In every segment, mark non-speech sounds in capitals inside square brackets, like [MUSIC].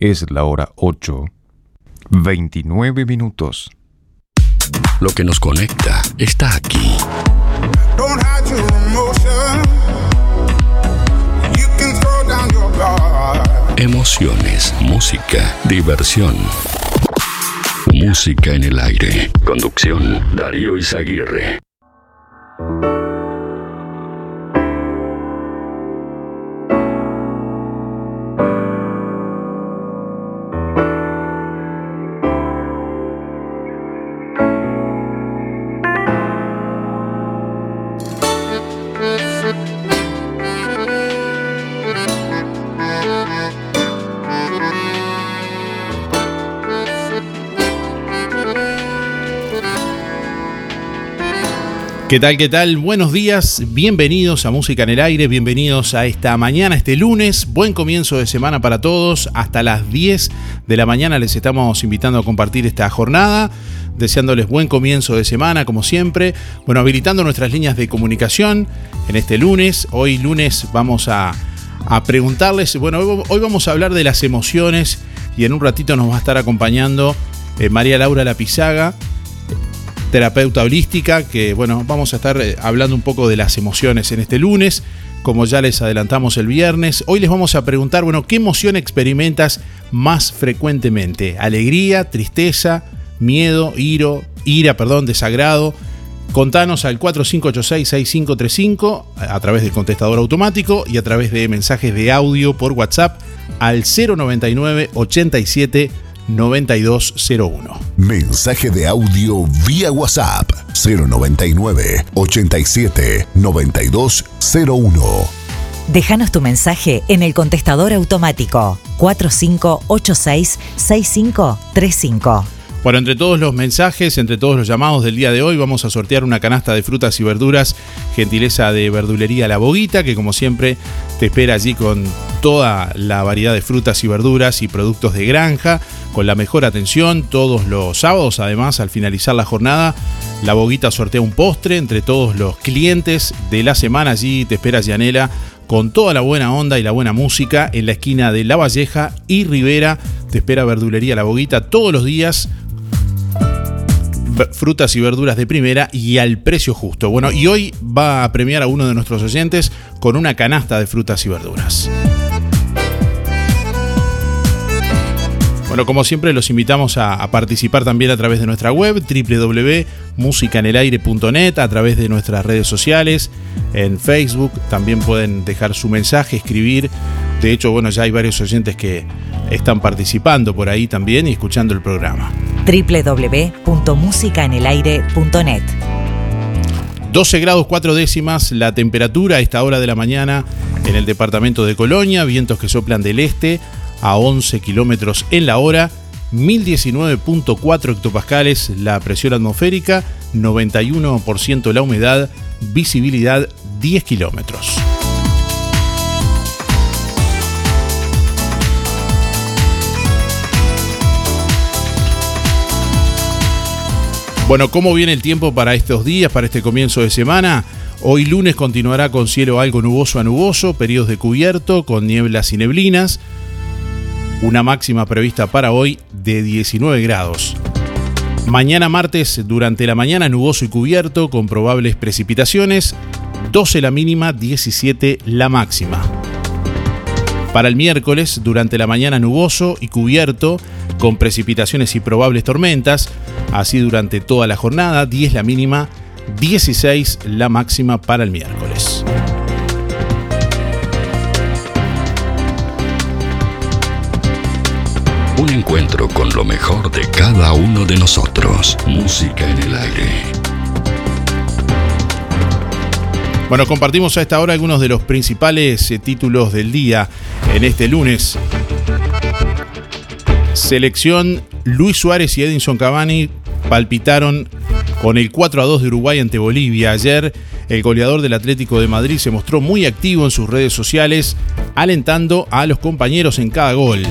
Es la hora 8, 29 minutos. Lo que nos conecta está aquí. Emociones, música, diversión. Música en el aire. Conducción, Darío Izaguirre. ¿Qué tal? ¿Qué tal? Buenos días, bienvenidos a Música en el Aire, bienvenidos a esta mañana, este lunes, buen comienzo de semana para todos, hasta las 10 de la mañana les estamos invitando a compartir esta jornada, deseándoles buen comienzo de semana como siempre, bueno, habilitando nuestras líneas de comunicación en este lunes, hoy lunes vamos a, preguntarles, bueno, hoy vamos a hablar de las emociones y en un ratito nos va a estar acompañando eh, María Laura Lapizaga, terapeuta holística, que bueno, vamos a estar eh, hablando un poco de las emociones en este lunes, como ya les adelantamos el viernes. Hoy les vamos a preguntar, bueno, ¿qué emoción experimentas más frecuentemente? ¿Alegría, tristeza, miedo, iro, ira, perdón, desagrado? Contanos al 4586-6535 a través del contestador automático y a través de mensajes de audio por WhatsApp al 099 87 9201. Mensaje de audio vía WhatsApp 099 87 9201. Déjanos tu mensaje en el contestador automático 4586 6535. Bueno, entre todos los mensajes, entre todos los llamados del día de hoy, vamos a sortear una canasta de frutas y verduras, gentileza de verdulería La Boguita, que como siempre te espera allí con toda la variedad de frutas y verduras y productos de granja, con la mejor atención todos los sábados. Además, al finalizar la jornada, La Boguita sortea un postre entre todos los clientes de la semana. Allí te espera Yanela con toda la buena onda y la buena música en la esquina de La Valleja y Rivera. Te espera Verdulería La Boguita todos los días frutas y verduras de primera y al precio justo. Bueno, y hoy va a premiar a uno de nuestros oyentes con una canasta de frutas y verduras. Bueno, como siempre los invitamos a, participar también a través de nuestra web www.musicanelaire.net, a través de nuestras redes sociales, en Facebook, también pueden dejar su mensaje, escribir. De hecho, bueno, ya hay varios oyentes que están participando por ahí también y escuchando el programa www.musicaenelaire.net 12 grados 4 décimas la temperatura a esta hora de la mañana en el departamento de Colonia, vientos que soplan del este a 11 kilómetros en la hora, 1019.4 hectopascales la presión atmosférica, 91% la humedad, visibilidad 10 kilómetros. Bueno, ¿cómo viene el tiempo para estos días, para este comienzo de semana? Hoy lunes continuará con cielo algo nuboso a nuboso, periodos de cubierto, con nieblas y neblinas. Una máxima prevista para hoy de 19 grados. Mañana martes, durante la mañana nuboso y cubierto, con probables precipitaciones. 12 la mínima, 17 la máxima. Para el miércoles, durante la mañana nuboso y cubierto, con precipitaciones y probables tormentas, así durante toda la jornada, 10 la mínima, 16 la máxima para el miércoles. Encuentro con lo mejor de cada uno de nosotros. Música en el aire. Bueno, compartimos a esta hora algunos de los principales eh, títulos del día en este lunes. Selección Luis Suárez y Edinson Cavani palpitaron con el 4 a 2 de Uruguay ante Bolivia. Ayer el goleador del Atlético de Madrid se mostró muy activo en sus redes sociales, alentando a los compañeros en cada gol.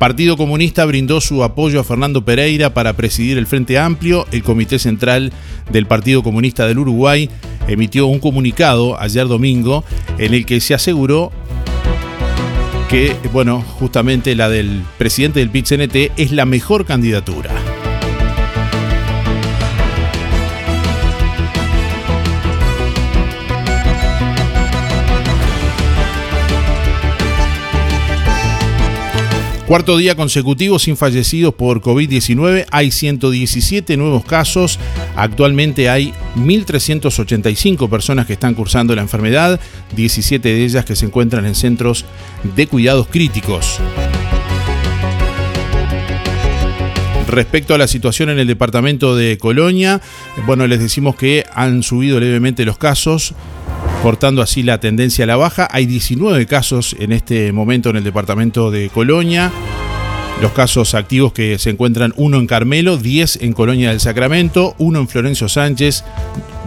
Partido Comunista brindó su apoyo a Fernando Pereira para presidir el Frente Amplio. El Comité Central del Partido Comunista del Uruguay emitió un comunicado ayer domingo en el que se aseguró que, bueno, justamente la del presidente del PIT-CNT es la mejor candidatura. Cuarto día consecutivo sin fallecidos por COVID-19. Hay 117 nuevos casos. Actualmente hay 1.385 personas que están cursando la enfermedad, 17 de ellas que se encuentran en centros de cuidados críticos. Respecto a la situación en el departamento de Colonia, bueno, les decimos que han subido levemente los casos cortando así la tendencia a la baja. Hay 19 casos en este momento en el departamento de Colonia. Los casos activos que se encuentran uno en Carmelo, 10 en Colonia del Sacramento, uno en Florencio Sánchez,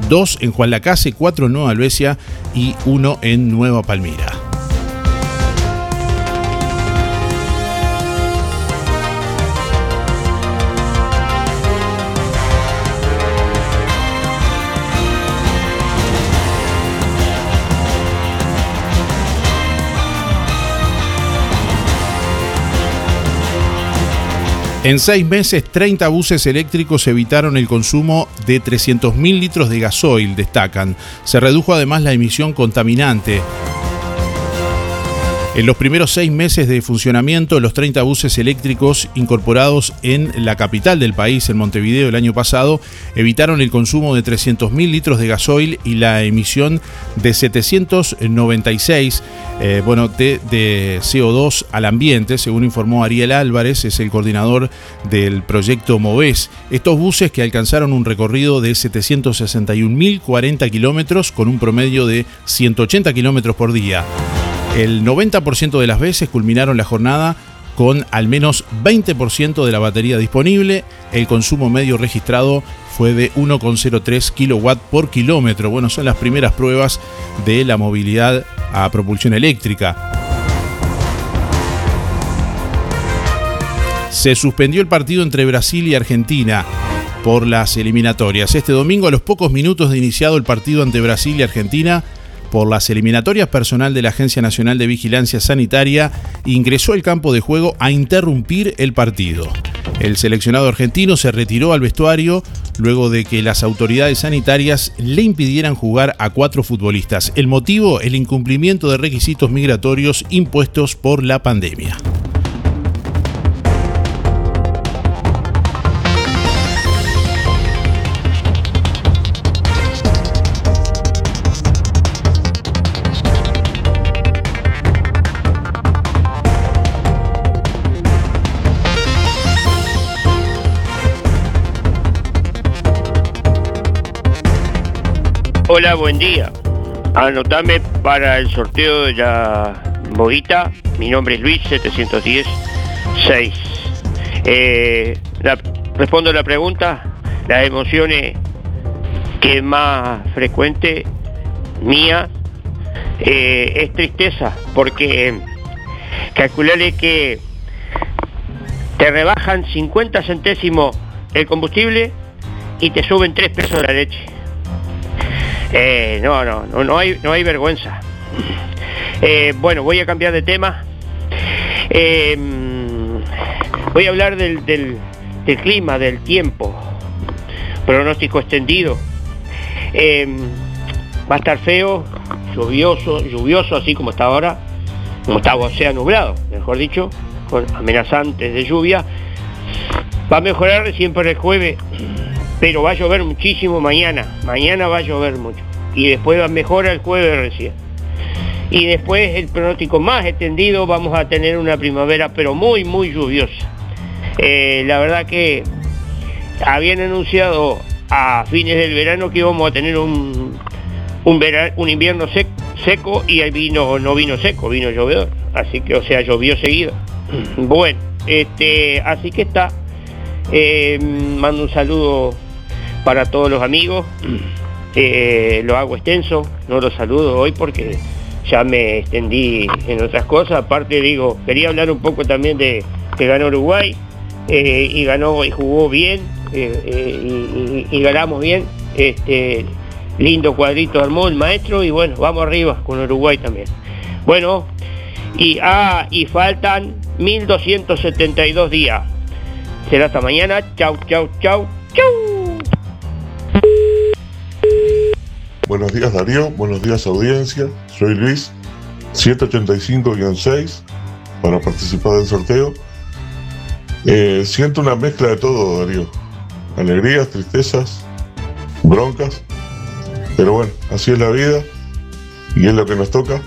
dos en Juan Lacase, cuatro en Nueva Albesia y uno en Nueva Palmira. En seis meses, 30 buses eléctricos evitaron el consumo de 300.000 litros de gasoil, destacan. Se redujo además la emisión contaminante. En los primeros seis meses de funcionamiento, los 30 buses eléctricos incorporados en la capital del país, en Montevideo, el año pasado, evitaron el consumo de 300.000 litros de gasoil y la emisión de 796 eh, bueno, de, de, CO2 al ambiente, según informó Ariel Álvarez, es el coordinador del proyecto MOVES. Estos buses que alcanzaron un recorrido de 761.040 kilómetros con un promedio de 180 kilómetros por día. El 90% de las veces culminaron la jornada con al menos 20% de la batería disponible. El consumo medio registrado fue de 1,03 kW por kilómetro. Bueno, son las primeras pruebas de la movilidad a propulsión eléctrica. Se suspendió el partido entre Brasil y Argentina por las eliminatorias. Este domingo, a los pocos minutos de iniciado el partido ante Brasil y Argentina, por las eliminatorias, personal de la Agencia Nacional de Vigilancia Sanitaria ingresó al campo de juego a interrumpir el partido. El seleccionado argentino se retiró al vestuario luego de que las autoridades sanitarias le impidieran jugar a cuatro futbolistas. El motivo, el incumplimiento de requisitos migratorios impuestos por la pandemia. Hola, buen día. Anotame para el sorteo de la boguita. Mi nombre es Luis 710 6. Eh, respondo a la pregunta. Las emociones que más frecuente mía eh, es tristeza, porque calcularle que te rebajan 50 centésimos el combustible y te suben 3 pesos la leche. Eh, no, no, no, hay, no hay vergüenza. Eh, bueno, voy a cambiar de tema. Eh, voy a hablar del, clima, del tiempo. Pronóstico extendido. va a estar feo, lluvioso, lluvioso así como está ahora, como está, o sea, nublado, mejor dicho, con amenazantes de lluvia. Va a mejorar para el jueves pero va a llover muchísimo mañana. Mañana va a llover mucho. Y después va a mejorar el jueves recién. Y después el pronóstico más extendido vamos a tener una primavera, pero muy, muy lluviosa. Eh, la verdad que habían anunciado a fines del verano que íbamos a tener un, un, invierno seco y el vino no vino seco, vino llovedor. Así que, o sea, llovió seguido. [CLEARS THROAT] Bueno, este, así que está. Eh, mando un saludo para todos los amigos. [CLEARS THROAT] Eh, lo hago extenso, no lo saludo hoy porque ya me extendí en otras cosas. Aparte digo, quería hablar un poco también de que ganó Uruguay eh, y ganó y jugó bien eh, y, ganamos bien. Este lindo cuadrito armó el maestro y bueno, vamos arriba con Uruguay también. Bueno, Y, ah, y faltan 1272 días. Será hasta mañana. Chau, chau, chau, chau. Buenos días Darío, buenos días audiencia. Soy Luis, 785-6 para participar del sorteo. Eh, siento una mezcla de todo, Darío. Alegrías, tristezas, broncas. Pero bueno, así es la vida y es lo que nos toca.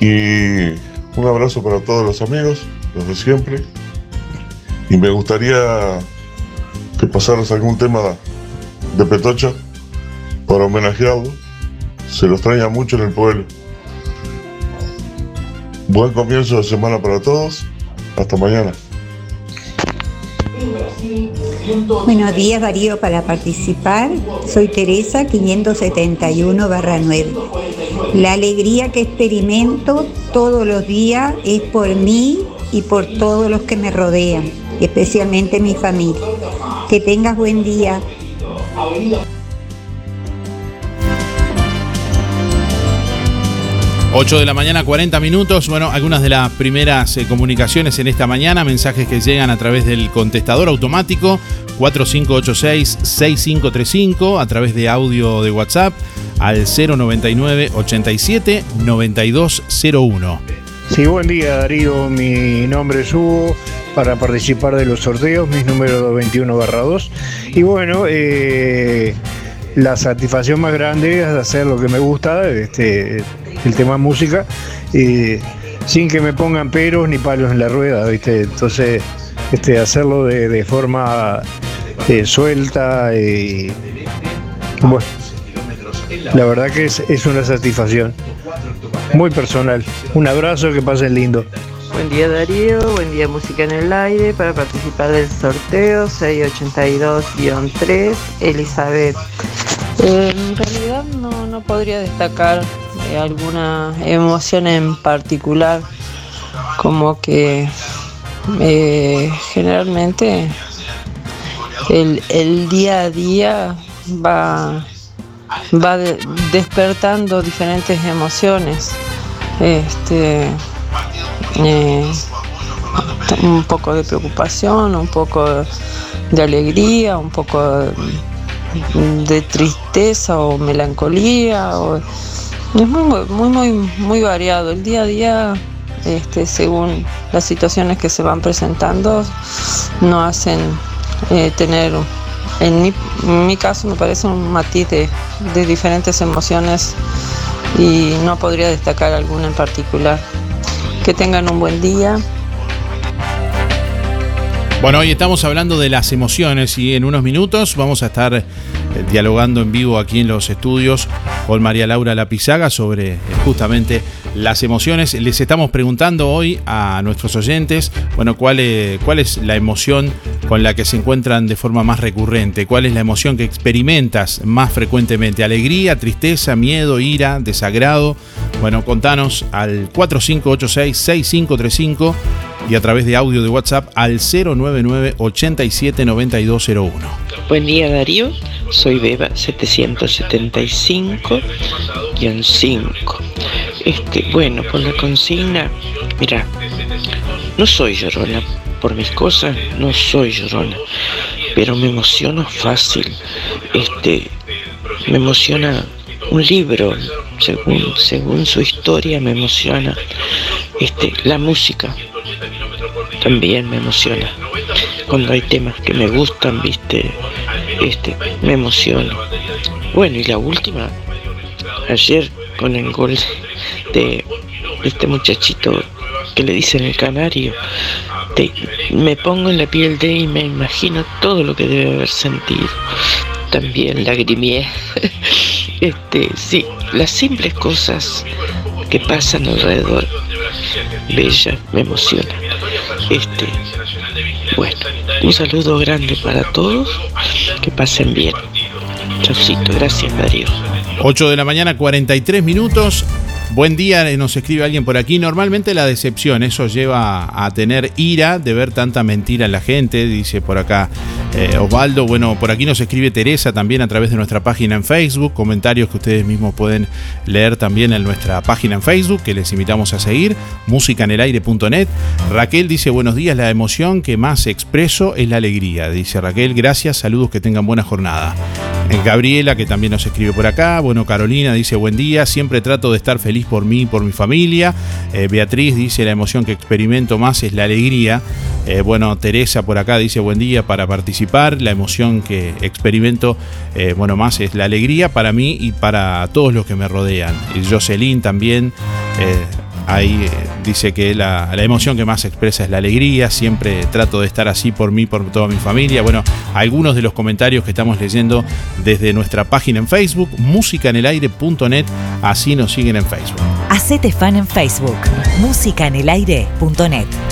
Y un abrazo para todos los amigos, los de siempre. Y me gustaría que pasaras algún tema de Petocha para homenajearlo. Se lo extraña mucho en el pueblo. Buen comienzo de semana para todos. Hasta mañana. Buenos días Darío para participar. Soy Teresa 571 9. La alegría que experimento todos los días es por mí y por todos los que me rodean, especialmente mi familia. Que tengas buen día. 8 de la mañana, 40 minutos. Bueno, algunas de las primeras eh, comunicaciones en esta mañana, mensajes que llegan a través del contestador automático 4586-6535, a través de audio de WhatsApp al 099 87 9201. Sí, buen día Darío, mi nombre es Hugo para participar de los sorteos, mis números 21 2. Y bueno, eh, la satisfacción más grande es hacer lo que me gusta, este, el tema música, y sin que me pongan peros ni palos en la rueda, ¿viste? Entonces, este, hacerlo de, forma eh, suelta y bueno, la verdad que es, es una satisfacción muy personal. Un abrazo, que pasen lindo. Buen día Darío, buen día Música en el Aire para participar del sorteo 682-3 Elizabeth. Eh, en realidad no, podría destacar alguna emoción en particular, como que eh, generalmente el, día a día va, va despertando diferentes emociones. Este, un poco de preocupación, un poco de alegría, un poco de tristeza o melancolía. Es muy, muy, muy, muy variado. El día a día, este, según las situaciones que se van presentando, no hacen eh, tener, en mi, caso me parece un matiz de, de diferentes emociones y no podría destacar alguna en particular. Que tengan un buen día. Bueno, hoy estamos hablando de las emociones y en unos minutos vamos a estar eh, dialogando en vivo aquí en los estudios con María Laura Lapizaga sobre eh, justamente las emociones. Les estamos preguntando hoy a nuestros oyentes, bueno, cuál es, cuál es la emoción con la que se encuentran de forma más recurrente, cuál es la emoción que experimentas más frecuentemente, alegría, tristeza, miedo, ira, desagrado. Bueno, contanos al 4586 6535 y a través de audio de WhatsApp al 099 87 9201. Buen día Darío, soy Beba 775-5. Este, bueno, por la consigna, mira, no soy llorona, por mis cosas no soy llorona, pero me emociono fácil. Este, me emociona un libro, según, según su historia me emociona. Este, la música, también me emociona. Cuando hay temas que me gustan, viste, este, me emociona. Bueno, y la última, ayer con el gol de este muchachito que le dicen el canario, me pongo en la piel de y me imagino todo lo que debe haber sentido. También lagrimié. [LAUGHS] este, sí, las simples cosas que pasan alrededor, bella, me emociona. Este, bueno, un saludo grande para todos, que pasen bien. Chaucito, gracias Darío. 8 de la mañana, 43 minutos. Buen día, eh, nos escribe alguien por aquí. Normalmente la decepción, eso lleva a tener ira de ver tanta mentira en la gente, dice por acá eh, Osvaldo. Bueno, por aquí nos escribe Teresa también a través de nuestra página en Facebook. Comentarios que ustedes mismos pueden leer también en nuestra página en Facebook, que les invitamos a seguir, musicanelaire.net. Raquel dice buenos días, la emoción que más expreso es la alegría. Dice Raquel, gracias, saludos, que tengan buena jornada. Eh, Gabriela, que también nos escribe por acá. Bueno, Carolina dice buen día, siempre trato de estar feliz por mí y por mi familia. Eh, Beatriz dice la emoción que experimento más es la alegría. Eh, bueno, Teresa por acá dice buen día para participar. La emoción que experimento, bueno, más es la alegría para mí y para todos los que me rodean. Y Jocelyn también. Ahí dice que la, la, emoción que más expresa es la alegría, siempre trato de estar así por mí, por toda mi familia. Bueno, algunos de los comentarios que estamos leyendo desde nuestra página en Facebook, musicanelaire.net, así nos siguen en Facebook. Hacete fan en Facebook, musicanelaire.net.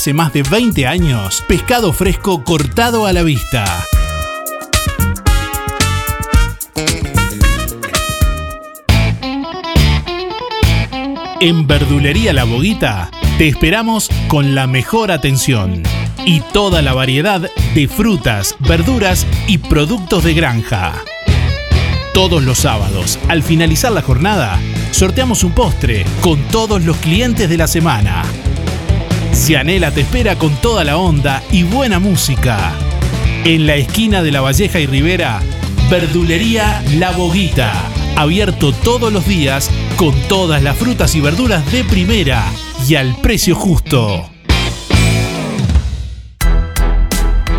hace más de 20 años, pescado fresco cortado a la vista. En Verdulería La Boguita te esperamos con la mejor atención y toda la variedad de frutas, verduras y productos de granja. Todos los sábados, al finalizar la jornada, sorteamos un postre con todos los clientes de la semana. Cianela te espera con toda la onda y buena música. En la esquina de La Valleja y Rivera, Verdulería La Boguita. Abierto todos los días con todas las frutas y verduras de primera y al precio justo.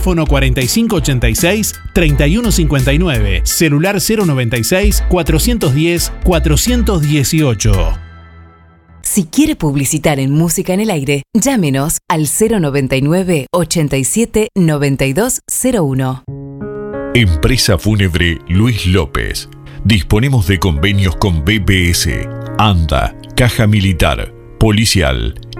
4586-3159, celular 096-410-418. Si quiere publicitar en Música en el Aire, llámenos al 099 87 9201. Empresa Fúnebre Luis López. Disponemos de convenios con BPS, ANDA, Caja Militar, Policial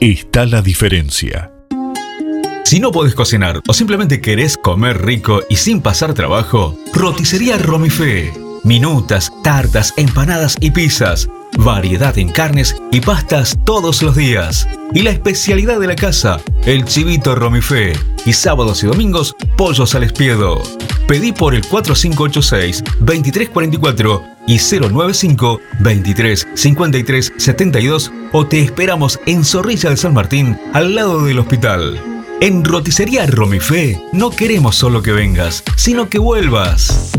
está la diferencia. Si no podés cocinar o simplemente querés comer rico y sin pasar trabajo, roticería Romifé. Minutas, tartas, empanadas y pizzas. Variedad en carnes y pastas todos los días. Y la especialidad de la casa, el chivito Romifé. Y sábados y domingos, pollos al espiedo. Pedí por el 4586-2344 y 095 23 53 72 o te esperamos en Zorrilla de San Martín, al lado del hospital. En Roticería Romifé no queremos solo que vengas, sino que vuelvas.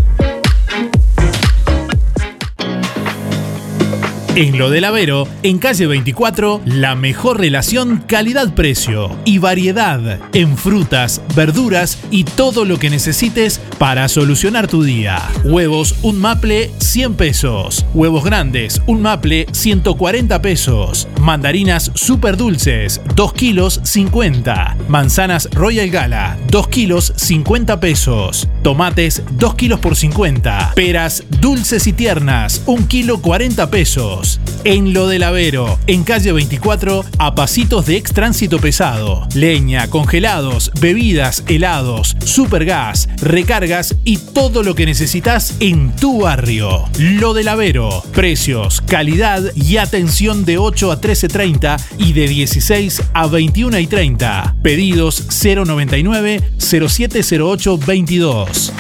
En lo del Avero, en calle 24, la mejor relación calidad-precio y variedad en frutas, verduras y todo lo que necesites para solucionar tu día. Huevos, un maple, 100 pesos. Huevos grandes, un maple, 140 pesos. Mandarinas super dulces, 2 kilos, 50. Manzanas Royal Gala, 2 kilos, 50 pesos. Tomates, 2 kilos por 50. Peras dulces y tiernas, 1 kilo, 40 pesos. En lo del Avero, en calle 24, a pasitos de ex tránsito pesado. Leña, congelados, bebidas, helados, supergas, recargas y todo lo que necesitas en tu barrio. Lo del Avero, precios, calidad y atención de 8 a 13.30 y de 16 a 21 y 30. Pedidos 099 0708 22.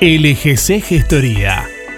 LGC Gestoría.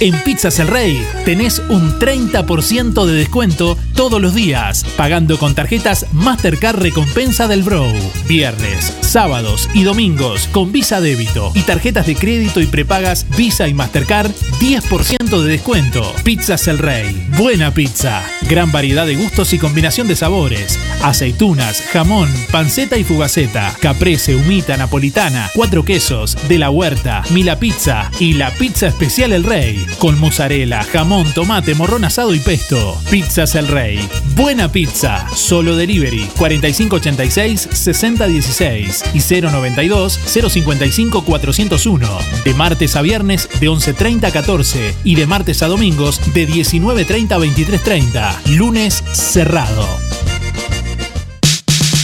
En Pizzas El Rey tenés un 30% de descuento todos los días, pagando con tarjetas Mastercard Recompensa del Bro. Viernes, sábados y domingos con Visa Débito y tarjetas de crédito y prepagas Visa y Mastercard 10% de descuento. Pizzas El Rey, buena pizza, gran variedad de gustos y combinación de sabores, aceitunas, jamón, panceta y fugaceta, caprese, humita, napolitana, cuatro quesos, de la huerta, Mila Pizza y la pizza especial El Rey con mozzarella, jamón, tomate, morrón asado y pesto. Pizzas El Rey. Buena pizza. Solo delivery 4586-6016 y 092-055-401. De martes a viernes de 11.30 a 14 y de martes a domingos de 19.30 a 23.30. Lunes cerrado.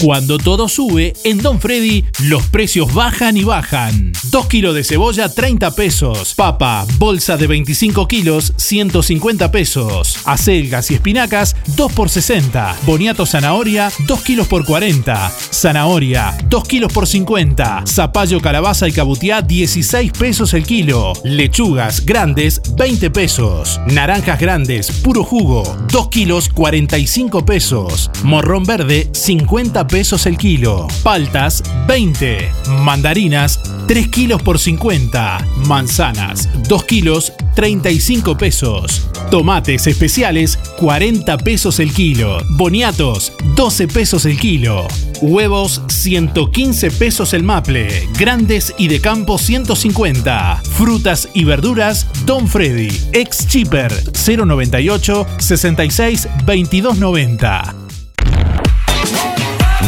Cuando todo sube, en Don Freddy los precios bajan y bajan. 2 kilos de cebolla, 30 pesos. Papa, bolsa de 25 kilos, 150 pesos. Acelgas y espinacas, 2 por 60. Boniato zanahoria, 2 kilos por 40. Zanahoria, 2 kilos por 50. Zapallo, calabaza y cabutiá, 16 pesos el kilo. Lechugas grandes, 20 pesos. Naranjas grandes, puro jugo, 2 kilos, 45 pesos. Morrón verde, 50 pesos el kilo. Paltas, 20. Mandarinas, 3 kilos por 50. Manzanas, 2 kilos, 35 pesos. Tomates especiales, 40 pesos el kilo. Boniatos, 12 pesos el kilo. Huevos, 115 pesos el maple. Grandes y de campo, 150. Frutas y verduras, Don Freddy. Ex Cheaper, 098 66 2290.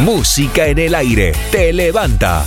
Música en el aire. Te levanta.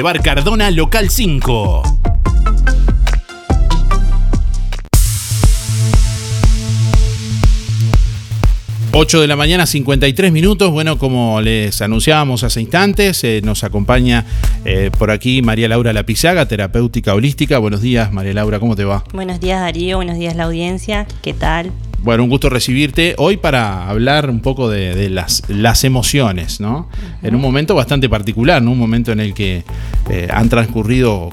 Cardona, local 5. Ocho de la mañana, 53 minutos. Bueno, como les anunciábamos hace instantes, eh, nos acompaña eh, por aquí María Laura Lapizaga, terapéutica holística. Buenos días, María Laura, ¿cómo te va? Buenos días, Darío. Buenos días, la audiencia. ¿Qué tal? Bueno, un gusto recibirte hoy para hablar un poco de, de las, las emociones, ¿no? En un momento bastante particular, ¿no? Un momento en el que eh, han transcurrido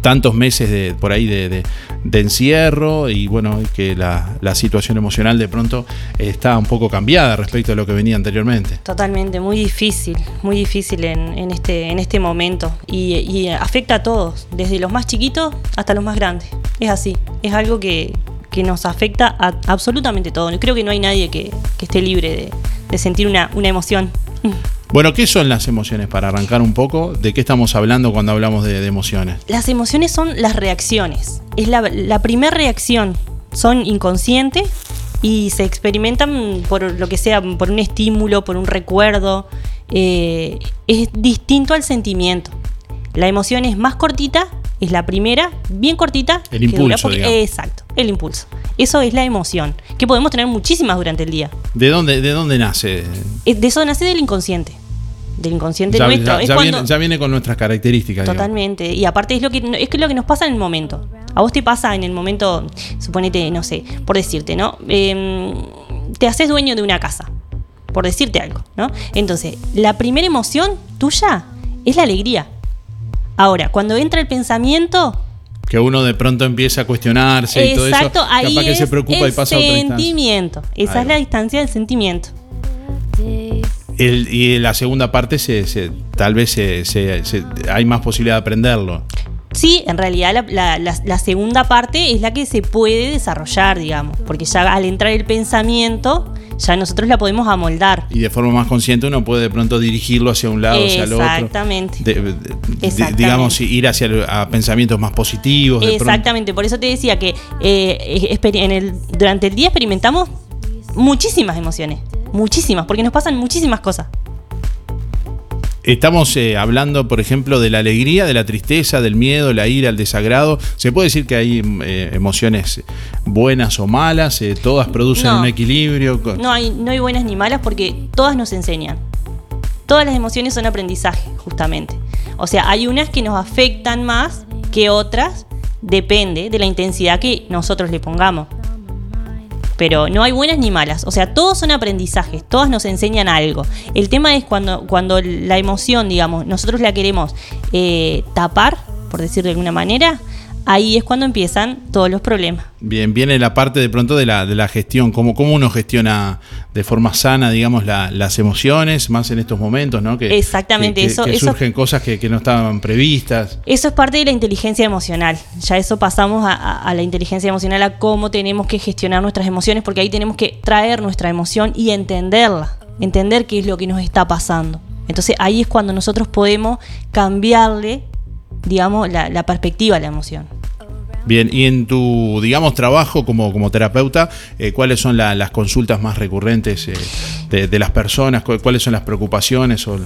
tantos meses de, por ahí de, de- de encierro y bueno, que la, la situación emocional de pronto está un poco cambiada respecto a lo que venía anteriormente. Totalmente, muy difícil, muy difícil en, en este, en este momento. Y, y afecta a todos, desde los más chiquitos hasta los más grandes. Es así, es algo que, que nos afecta a absolutamente todo. Creo que no hay nadie que, que esté libre de, de sentir una, una emoción. [LAUGHS] Bueno, ¿qué son las emociones? Para arrancar un poco, ¿de qué estamos hablando cuando hablamos de, de emociones? Las emociones son las reacciones. Es la, la primera reacción. Son inconscientes y se experimentan por lo que sea, por un estímulo, por un recuerdo. Eh, es distinto al sentimiento. La emoción es más cortita, es la primera, bien cortita. El impulso. Exacto, el impulso. Eso es la emoción, que podemos tener muchísimas durante el día. ¿De dónde, de dónde nace? De eso nace del inconsciente. Del inconsciente Ya, nuestro. ya- Es cuando- viene, ya viene con nuestras características. digamos. Totalmente. Y aparte es lo que es que lo que nos pasa en el momento. A vos te pasa en el momento, suponete, no sé, por decirte, ¿no? Em, te haces dueño de una casa. Por decirte algo, ¿no? Entonces, la primera emoción tuya es la alegría. Ahora, cuando entra el pensamiento, Que uno de pronto empieza a cuestionarse y todo eso. exacto, ahí capaz que es se preocupa y pasa a otra sentimiento. Esa Ahí es la distancia del sentimiento. El- y la segunda parte se, se- tal vez se- se- se- hay más posibilidad de aprenderlo. Sí, en realidad la, la- la- la segunda parte es la que se puede desarrollar, digamos, porque ya al entrar el pensamiento, ya nosotros la podemos amoldar. Y de forma más consciente uno puede de pronto dirigirlo hacia un lado, hacia el otro. Exactamente. De- de- de- Exactamente. digamos, ir hacia a pensamientos más positivos. Exactamente, por eso te decía que eh, exper- en el, durante el día experimentamos muchísimas emociones, muchísimas, porque nos pasan muchísimas cosas. Estamos eh, hablando, por ejemplo, de la alegría, de la tristeza, del miedo, la ira, el desagrado. ¿Se puede decir que hay eh, emociones buenas o malas? Eh, ¿Todas producen No. un equilibrio? No hay, no hay buenas ni malas porque todas nos enseñan. Todas las emociones son aprendizaje, justamente. O sea, hay unas que nos afectan más que otras, depende de la intensidad que nosotros le pongamos. Pero no hay buenas ni malas. O sea, todos son aprendizajes, todas nos enseñan algo. El tema es cuando, cuando la emoción, digamos, nosotros la queremos eh, tapar, por decirlo de alguna manera, ahí es cuando empiezan todos los problemas. Bien, viene la parte de pronto de la, de la gestión, cómo, cómo uno gestiona de forma sana, digamos, la- las emociones, más en estos momentos, ¿no? Que, Exactamente, que- eso- que eso- surgen cosas que, que no estaban previstas. Eso es parte de la inteligencia emocional. Ya eso pasamos a, a- a la inteligencia emocional, a cómo tenemos que gestionar nuestras emociones, porque ahí tenemos que traer nuestra emoción y entenderla, entender qué es lo que nos está pasando. Entonces ahí es cuando nosotros podemos cambiarle, digamos, la, la perspectiva la emoción. Bien, y en tu, digamos, trabajo como, como terapeuta, eh, ¿cuáles son la- las consultas más recurrentes eh, de, de las personas? ¿Cu- ¿Cuáles son las preocupaciones? O,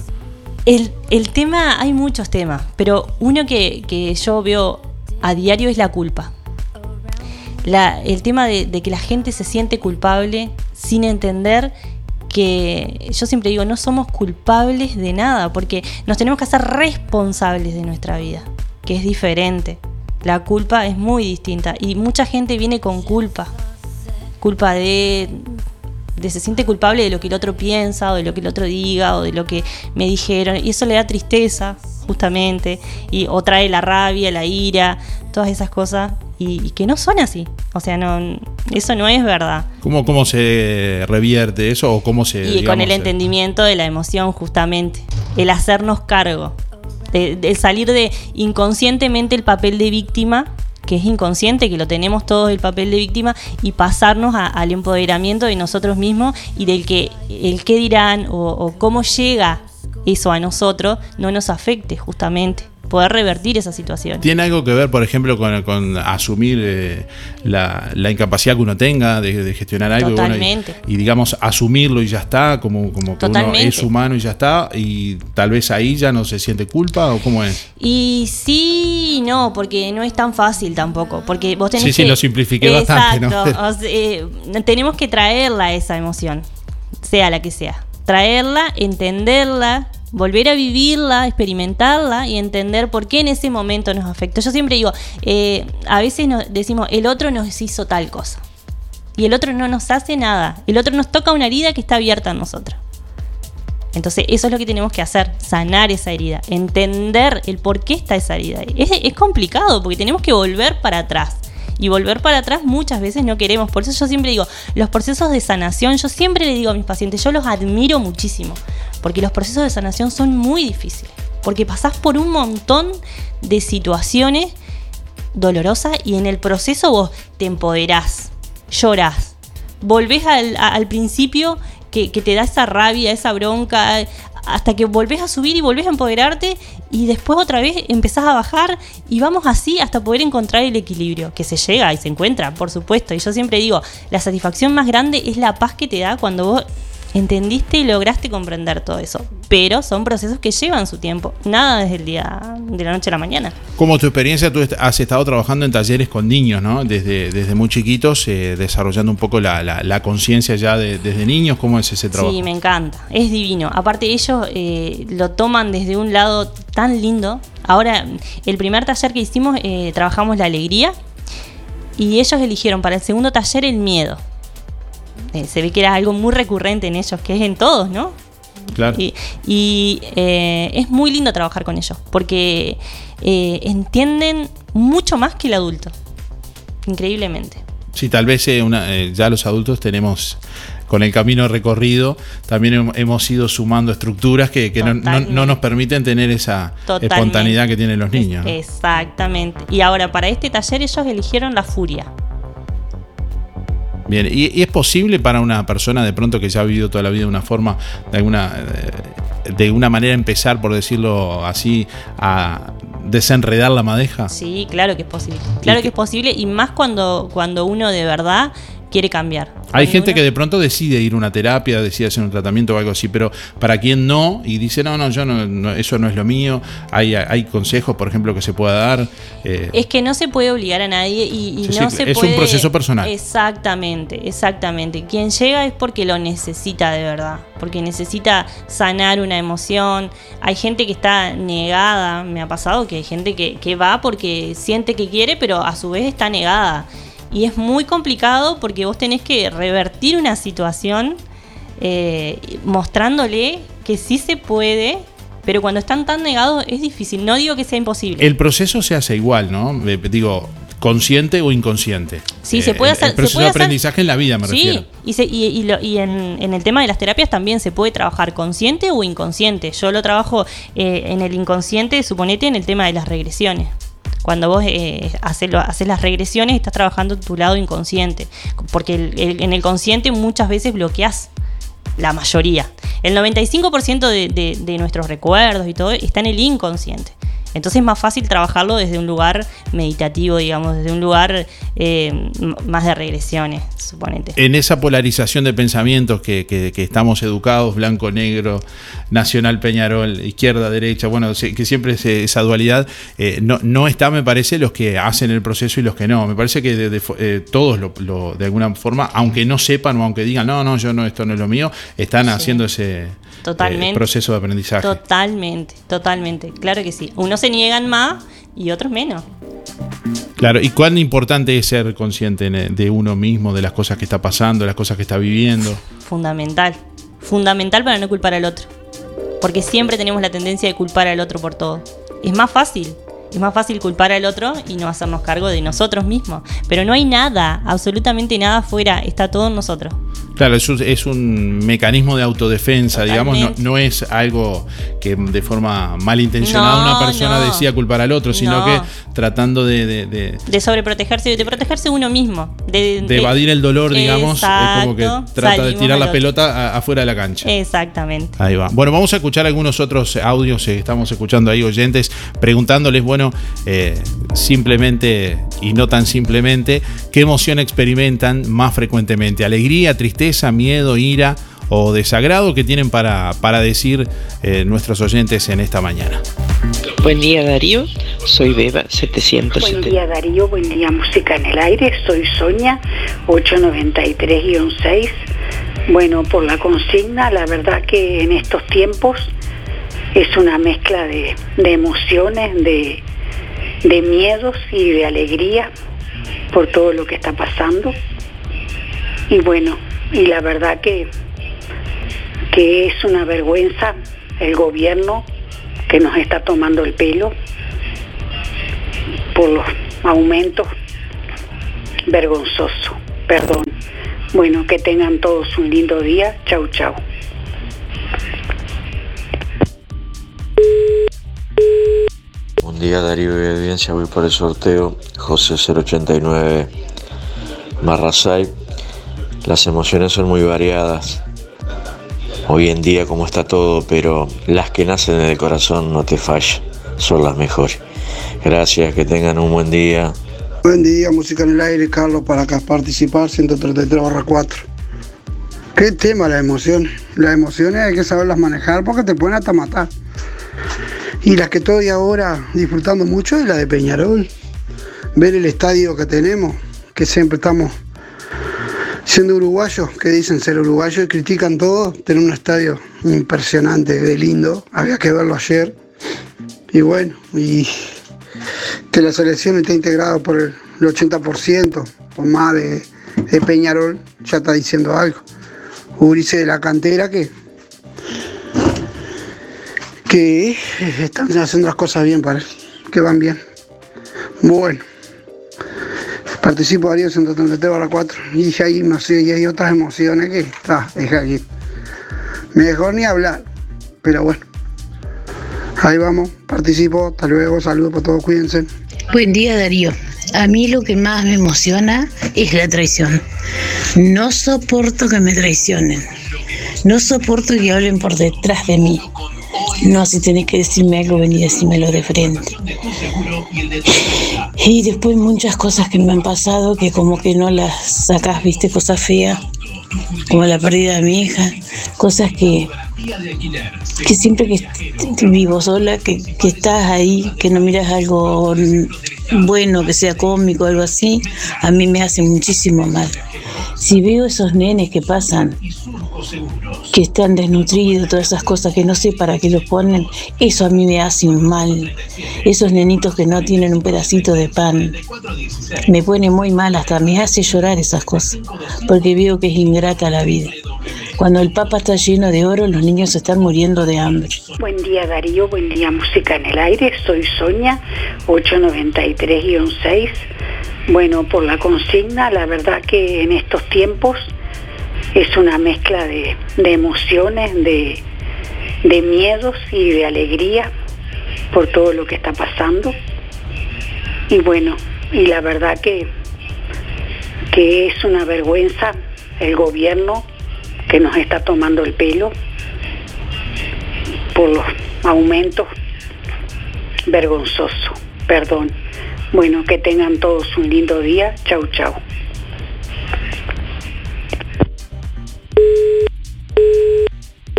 El, el tema, hay muchos temas, pero uno que, que yo veo a diario es la culpa. La- el tema de, de que la gente se siente culpable sin entender que yo siempre digo, no somos culpables de nada, porque nos tenemos que hacer responsables de nuestra vida, que es diferente. La culpa es muy distinta y mucha gente viene con culpa. Culpa de, de se siente culpable de lo que el otro piensa o de lo que el otro diga o de lo que me dijeron y eso le da tristeza justamente y o trae la rabia, la ira, todas esas cosas y, y que no son así. O sea, no eso no es verdad. ¿cómo, ¿Cómo se revierte eso? ¿O cómo se.? Y con el se- entendimiento de la emoción justamente, el hacernos cargo. De, de salir de inconscientemente el papel de víctima que es inconsciente, que lo tenemos todos el papel de víctima, y pasarnos a- al empoderamiento de nosotros mismos y del que el qué dirán o, o cómo llega eso a nosotros no nos afecte justamente. Poder revertir esa situación. ¿Tiene algo que ver, por ejemplo, con, con asumir eh, la, la incapacidad que uno tenga de, de gestionar algo? y bueno, y- Totalmente. y, digamos, asumirlo y ya está, como, como que uno es humano y ya está, y tal vez ahí ya no se siente culpa, o cómo es. Y sí no, porque no es tan fácil tampoco. Porque vos tenés Sí, sí, que. lo simplifiqué bastante, ¿no? Exacto. o sea, eh, tenemos que traerla esa emoción, sea la que sea. Traerla, entenderla, volver a vivirla, experimentarla y entender por qué en ese momento nos afectó. Yo siempre digo, eh, a veces decimos, el otro nos hizo tal cosa. Y el otro no nos hace nada. El otro nos toca una herida que está abierta en nosotros. Entonces, eso es lo que tenemos que hacer, sanar esa herida, entender el por qué está esa herida. Es, es complicado porque tenemos que volver para atrás. Y volver para atrás muchas veces no queremos. Por eso yo siempre digo, los procesos de sanación, yo siempre le digo a mis pacientes, yo los admiro muchísimo. Porque los procesos de sanación son muy difíciles. Porque pasás por un montón de situaciones dolorosas y en el proceso vos te empoderás, llorás, volvés al, principio que, que te da esa rabia, esa bronca, hasta que volvés a subir y volvés a empoderarte y después otra vez empezás a bajar y vamos así hasta poder encontrar el equilibrio, que se llega y se encuentra, por supuesto. Y yo siempre digo, la satisfacción más grande es la paz que te da cuando vos entendiste y lograste comprender todo eso. Pero son procesos que llevan su tiempo, nada desde el día de la noche a la mañana. Como tu experiencia, tú has estado trabajando en talleres con niños, ¿no? Desde, desde muy chiquitos, eh, desarrollando un poco la, la- la conciencia ya de- desde niños. ¿Cómo es ese trabajo? Sí, me encanta, es divino. Aparte ellos eh, lo toman desde un lado tan lindo. Ahora, el primer taller que hicimos, eh, trabajamos la alegría y ellos eligieron para el segundo taller el miedo. Eh, se ve que era algo muy recurrente en ellos, que es en todos, ¿no? Claro. Y, y, eh, es muy lindo trabajar con ellos, porque eh, entienden mucho más que el adulto. Increíblemente. Sí, tal vez una- ya los adultos tenemos, con el camino recorrido, también hem- hemos ido sumando estructuras que, que no, no- Totalmente. no nos permiten tener esa Totalmente. espontaneidad que tienen los niños. Exactamente. Y ahora, para este taller ellos eligieron la furia. Bien, ¿Y, y es posible para una persona de pronto que ya ha vivido toda la vida de una forma, de alguna, eh, de una manera empezar, por decirlo así, a desenredar la madeja? Sí, claro que es posible. Claro que es posible y más cuando, cuando uno de verdad quiere cambiar. Hay gente que de pronto decide ir a una terapia, decide hacer un tratamiento o algo así, pero para quien no y dice, no, no, yo no, no, eso no es lo mío, hay, hay consejos, por ejemplo, que se pueda dar. eh, Es que no se puede obligar a nadie y, y Sí, no sí, se es un puede. proceso personal. Exactamente, exactamente. Quien llega es porque lo necesita de verdad, porque necesita sanar una emoción. Hay gente que está negada, me ha pasado que hay gente que, que va porque siente que quiere, pero a su vez está negada. Y es muy complicado porque vos tenés que revertir una situación eh, mostrándole que sí se puede, pero cuando están tan negados es difícil. No digo que sea imposible. el proceso se hace igual, ¿no? Eh, digo, consciente o inconsciente. Sí, se Eh, puede hacer- El proceso de hacer- aprendizaje en la vida, me sí, refiero. y, se- y- y lo- y en, en el tema de las terapias también se puede trabajar consciente o inconsciente. Yo lo trabajo eh, en el inconsciente, suponete, en el tema de las regresiones. Cuando vos eh, haces, las regresiones, estás trabajando tu lado inconsciente. Porque en el consciente muchas veces bloqueas la mayoría. El 95% de, de- de nuestros recuerdos y todo está en el inconsciente. Entonces es más fácil trabajarlo desde un lugar meditativo, digamos, desde un lugar eh, más de regresiones, suponete. En esa polarización de pensamientos que, que- que estamos educados, blanco, negro, nacional, Peñarol, izquierda, derecha, bueno, que siempre es eh, esa dualidad, eh, no, no está, me parece, los que hacen el proceso y los que no. Me parece que de- de eh, todos, lo, lo- de alguna forma, aunque no sepan o aunque digan, no, no, yo no, esto no es lo mío, están haciendo ese eh, Totalmente. proceso de aprendizaje. Totalmente, totalmente. Claro que sí. Unos se niegan más y otros menos. Claro, y cuán importante es ser consciente eh, de uno mismo, de las cosas que está pasando, de las cosas que está viviendo. Fundamental. Fundamental para no culpar al otro. Porque siempre tenemos la tendencia de culpar al otro por todo. Es más fácil. Es más fácil culpar al otro y no hacernos cargo de nosotros mismos. Pero no hay nada, absolutamente nada afuera. Está todo en nosotros. Claro, es un, es un mecanismo de autodefensa, digamos, no, es algo que de forma malintencionada No, una persona no. decía culpar al otro, sino No. que tratando de, de- de- De sobreprotegerse, de protegerse uno mismo. De, de evadir el dolor, digamos, es como que Exacto, trata de tirar la pelota a- afuera de la cancha. Exactamente. Ahí va. Bueno, vamos a escuchar algunos otros audios que estamos escuchando ahí, oyentes, preguntándoles, bueno, eh, simplemente y no tan simplemente, ¿qué emoción experimentan más frecuentemente? ¿Alegría, tristeza, miedo, ira o desagrado que tienen para, para decir eh, nuestros oyentes en esta mañana? Buen día Darío, soy Beba Buen 770. día Darío, buen día Música en el Aire, soy Sonia 893-6. Bueno, por la consigna, la verdad que en estos tiempos es una mezcla de, de emociones, de, de miedos y de alegría por todo lo que está pasando. Y bueno, y la verdad que, que es una vergüenza el gobierno que nos está tomando el pelo por los aumentos vergonzoso. Perdón. Bueno, que tengan todos un lindo día. Chau, chau. Buen día Darío y audiencia, voy por el sorteo José 089 barra 6. Las emociones son muy variadas. Hoy en día como está todo, pero las que nacen del corazón no te fallan, son las mejores. Gracias, que tengan un buen día. Buen día, música en el aire, Carlos, para acá participar, 133 barra 4. ¿Qué tema la emoción? Las emociones hay que saberlas manejar porque te pueden hasta matar. Y las que estoy ahora disfrutando mucho es la de Peñarol. Ver el estadio que tenemos, que siempre estamos siendo uruguayos, que dicen ser uruguayos y critican todo, tener un estadio impresionante, de lindo. Había que verlo ayer. Y bueno, y que la selección esté integrada por el, el 80% o más de, de Peñarol, ya está diciendo algo. Urice de la cantera que, que están haciendo las cosas bien, parece, que van bien. Bueno, participo Darío 133 barra 4 y hay, no sé, y hay otras emociones que está, deja aquí. Mejor ni hablar, pero bueno. Ahí vamos, participo, hasta luego, saludos para todos, cuídense. Buen día Darío. A mí lo que más me emociona es la traición. No soporto que me traicionen. No soporto que hablen por detrás de mí. No, si tenés que decirme algo, vení decímelo de frente. Y después muchas cosas que me han pasado que como que no las sacás, viste, cosas feas, como la pérdida de mi hija, cosas que, que siempre que vivo sola, que, que estás ahí, que no miras algo bueno, que sea cómico, algo así, a mí me hace muchísimo mal. Si veo esos nenes que pasan, que están desnutridos, todas esas cosas que no sé para qué los ponen, eso a mí me hace mal. Esos nenitos que no tienen un pedacito de pan, me pone muy mal, hasta me hace llorar esas cosas, porque veo que es ingrata la vida. Cuando el papa está lleno de oro, los niños están muriendo de hambre. Buen día Darío, buen día Música en el Aire, soy Sonia 893-6. Bueno, por la consigna, la verdad que en estos tiempos es una mezcla de, de emociones, de, de miedos y de alegría por todo lo que está pasando. Y bueno, y la verdad que, que es una vergüenza el gobierno que nos está tomando el pelo por los aumentos vergonzoso. Perdón. Bueno, que tengan todos un lindo día. Chau, chau.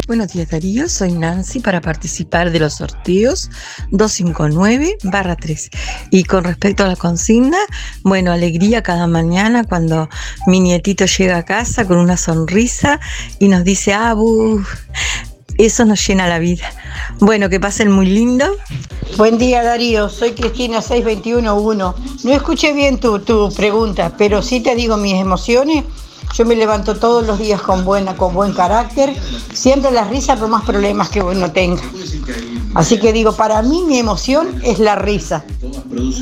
Buenos días Darío, soy Nancy para participar de los sorteos 259-3. Y con respecto a la consigna, bueno, alegría cada mañana cuando mi nietito llega a casa con una sonrisa y nos dice, Abu, eso nos llena la vida. Bueno, que pasen muy lindo. Buen día Darío, soy Cristina 6211. No escuché bien tu, tu pregunta, pero sí te digo mis emociones. Yo me levanto todos los días con buena, con buen carácter, siempre la risa por más problemas que uno tenga. Así que digo, para mí mi emoción es la risa.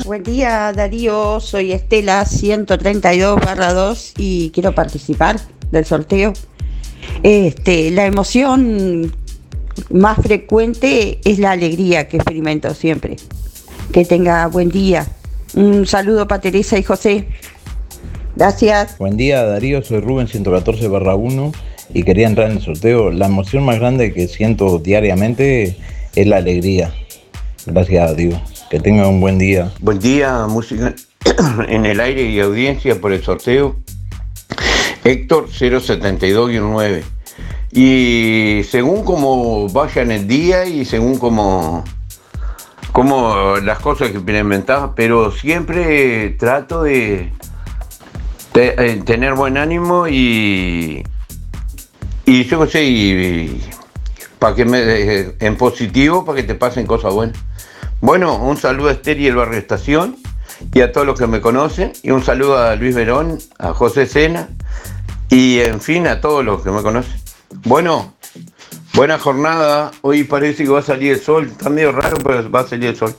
Buen día Darío, soy Estela 132 2 y quiero participar. del sorteo. Este, la emoción más frecuente es la alegría que experimento siempre. Que tenga buen día. Un saludo para Teresa y José. Gracias. Buen día Darío, soy Rubén 114 barra 1 y quería entrar en el sorteo. La emoción más grande que siento diariamente es la alegría. Gracias Darío. Que tenga un buen día. Buen día, música [CLEARS THROAT] en el aire y audiencia por el sorteo. Héctor 072-9. Y según como vaya en el día y según como, como las cosas que experimentaba, pero siempre trato de, eh, tener buen ánimo y, y yo qué sé, y, para que me, eh, en positivo para que te pasen cosas buenas. Bueno, un saludo a Esther y el Barrio Estación y a todos los que me conocen y un saludo a Luis Verón, a José Sena y en fin a todos los que me conocen. Bueno, buena jornada. Hoy parece que va a salir el sol. Está medio raro, pero va a salir el sol.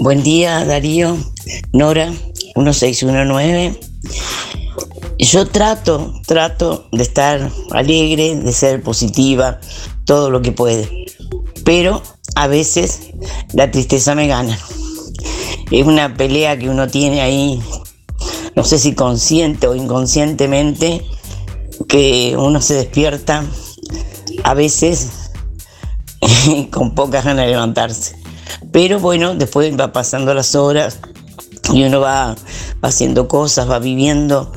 Buen día, Darío. Nora, 1619. Yo trato, trato de estar alegre, de ser positiva, todo lo que puede. Pero a veces la tristeza me gana. Es una pelea que uno tiene ahí, no sé si consciente o inconscientemente, que uno se despierta a veces [LAUGHS] con pocas ganas de levantarse. Pero bueno, después va pasando las horas y uno va, haciendo cosas, va viviendo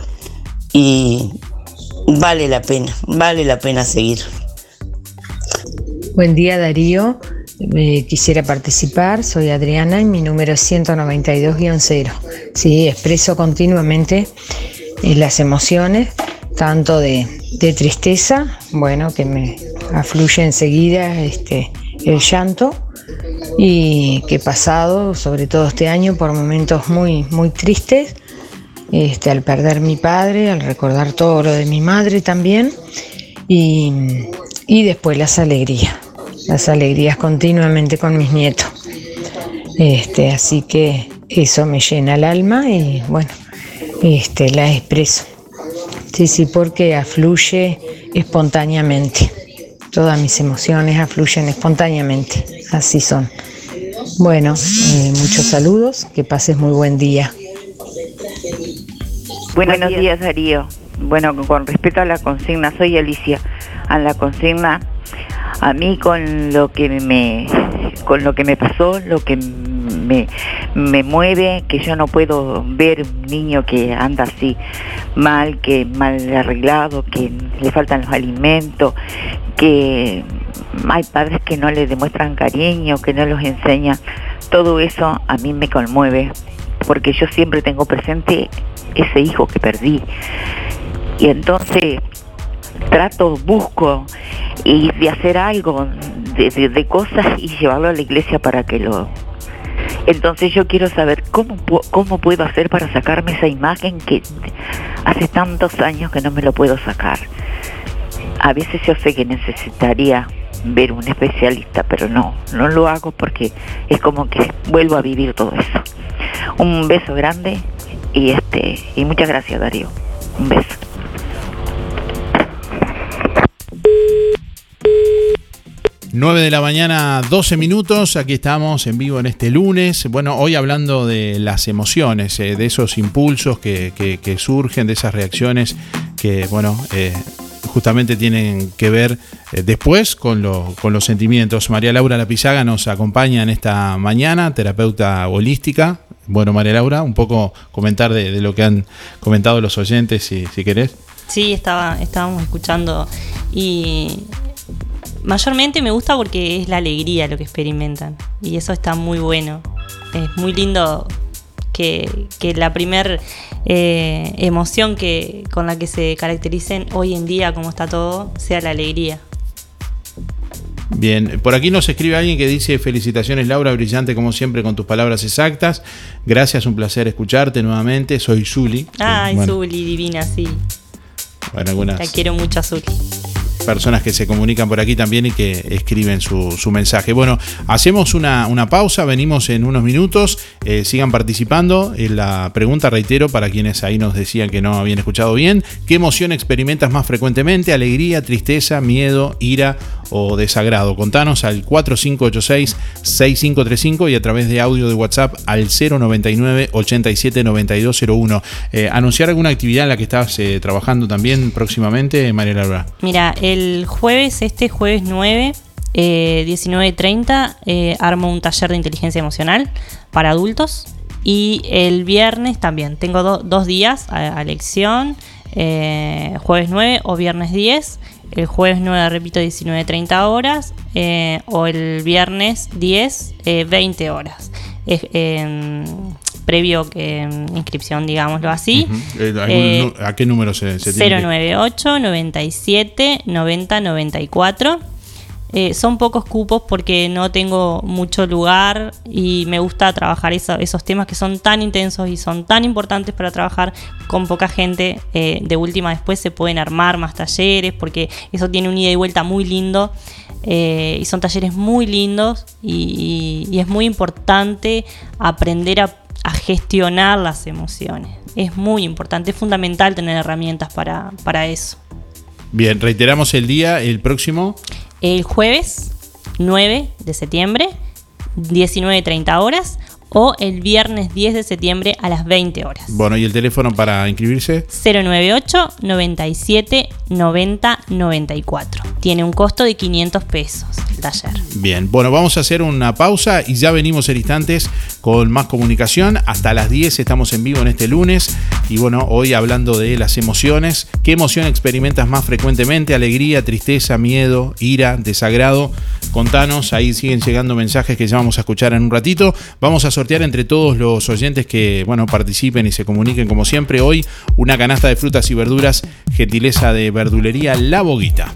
y vale la pena, vale la pena seguir. Buen día Darío, Eh, quisiera participar, soy Adriana y mi número es 192-0. Sí, expreso continuamente eh, las emociones, tanto de, de tristeza, bueno, que me afluye enseguida este, el llanto, y que he pasado, sobre todo este año, por momentos muy, muy tristes, este, al perder mi padre, al recordar todo lo de mi madre también, y, y después las alegrías, las alegrías continuamente con mis nietos. Este, así que eso me llena el alma y bueno, este, la expreso. Sí, sí, porque afluye espontáneamente. Todas mis emociones afluyen espontáneamente. Así son. Bueno, eh, muchos saludos. Que pases muy buen día. Buenos días, Darío. Bueno, con respecto a la consigna, soy Alicia. A la consigna, a mí con lo que me, con lo que me pasó, lo que me, me mueve, que yo no puedo ver un niño que anda así mal, que mal arreglado, que le faltan los alimentos, que hay padres que no le demuestran cariño, que no los enseñan. Todo eso a mí me conmueve, porque yo siempre tengo presente ese hijo que perdí. Y entonces trato, busco y de hacer algo de, de- cosas y llevarlo a la iglesia para que lo... Entonces yo quiero saber cómo, cómo puedo hacer para sacarme esa imagen que hace tantos años que no me lo puedo sacar. A veces yo sé que necesitaría ver un especialista, pero no, no lo hago porque es como que vuelvo a vivir todo eso. Un beso grande y este y muchas gracias Darío. Un beso. 9 de la mañana, 12 minutos. Aquí estamos en vivo en este lunes. Bueno, hoy hablando de las emociones, eh, de esos impulsos que surgen, de esas reacciones que, bueno, eh, justamente tienen que ver eh, después con, lo- con los sentimientos. María Laura Lapizaga nos acompaña en esta mañana, terapeuta holística. Bueno, María Laura, un poco comentar de, de lo que han comentado los oyentes, si, si querés. Sí, estaba, estábamos escuchando y mayormente me gusta porque es la alegría lo que experimentan y eso está muy bueno. Es muy lindo que, que la primer eh, emoción que, con la que se caractericen hoy en día, como está todo, sea la alegría. Bien, por aquí nos escribe alguien que dice felicitaciones Laura, brillante como siempre con tus palabras exactas. Gracias, un placer escucharte nuevamente. Soy Zuli. Ay, Bueno, Zuli, divina, sí. bueno, algunas- La quiero mucho a Zuli. Personas que se comunican por aquí también y que escriben su, su mensaje. Bueno, hacemos una, una, pausa, venimos en unos minutos, eh, sigan participando. En la pregunta, reitero, para quienes ahí nos decían que no habían escuchado bien, ¿qué emoción experimentas más frecuentemente? ¿Alegría, tristeza, miedo, ira o desagrado? Contanos al 4586-6535 y a través de audio de WhatsApp al 099 87 9201. Eh, ¿Anunciar alguna actividad en la que estás eh, trabajando también próximamente, María Laura? Mira, el jueves, este jueves 9, eh, 19.30, eh, armo un taller de inteligencia emocional para adultos. Y el viernes también, tengo do- dos días a, elección, eh, jueves 9 o viernes 10. El jueves 9, repito, 19.30 horas. eh, o el viernes 10, eh, 20 horas. Es, eh, previo que mm, inscripción, digámoslo así. Eh, ¿algún Eh, ¿A qué número se, se tiene que- 098 97 90 94. Eh, son pocos cupos porque no tengo mucho lugar y me gusta trabajar eso- esos temas que son tan intensos y son tan importantes para trabajar con poca gente. Eh, de última después se pueden armar más talleres porque eso tiene un ida y vuelta muy lindo. Eh, y son talleres muy lindos y, es muy importante aprender a, a gestionar las emociones. Es muy importante, es fundamental tener herramientas para, para eso. Bien, reiteramos el día, el próximo. El jueves 9 de septiembre, 19.30 horas, o el viernes 10 de septiembre a las 20 horas. Bueno, ¿y el teléfono para inscribirse? 098 97 90 94. Tiene un costo de 500 pesos el taller. Bien, bueno, vamos a hacer una pausa y ya venimos en instantes con más comunicación. Hasta las 10 estamos en vivo en este lunes. Y bueno, hoy hablando de las emociones. ¿Qué emoción experimentas más frecuentemente? Alegría, tristeza, miedo, ira, desagrado. Contanos, ahí siguen llegando mensajes que ya vamos a escuchar en un ratito. Vamos a sortear entre todos los oyentes que, bueno, participen y se comuniquen como siempre. Hoy una canasta de frutas y verduras, gentileza de verdulería La Boguita.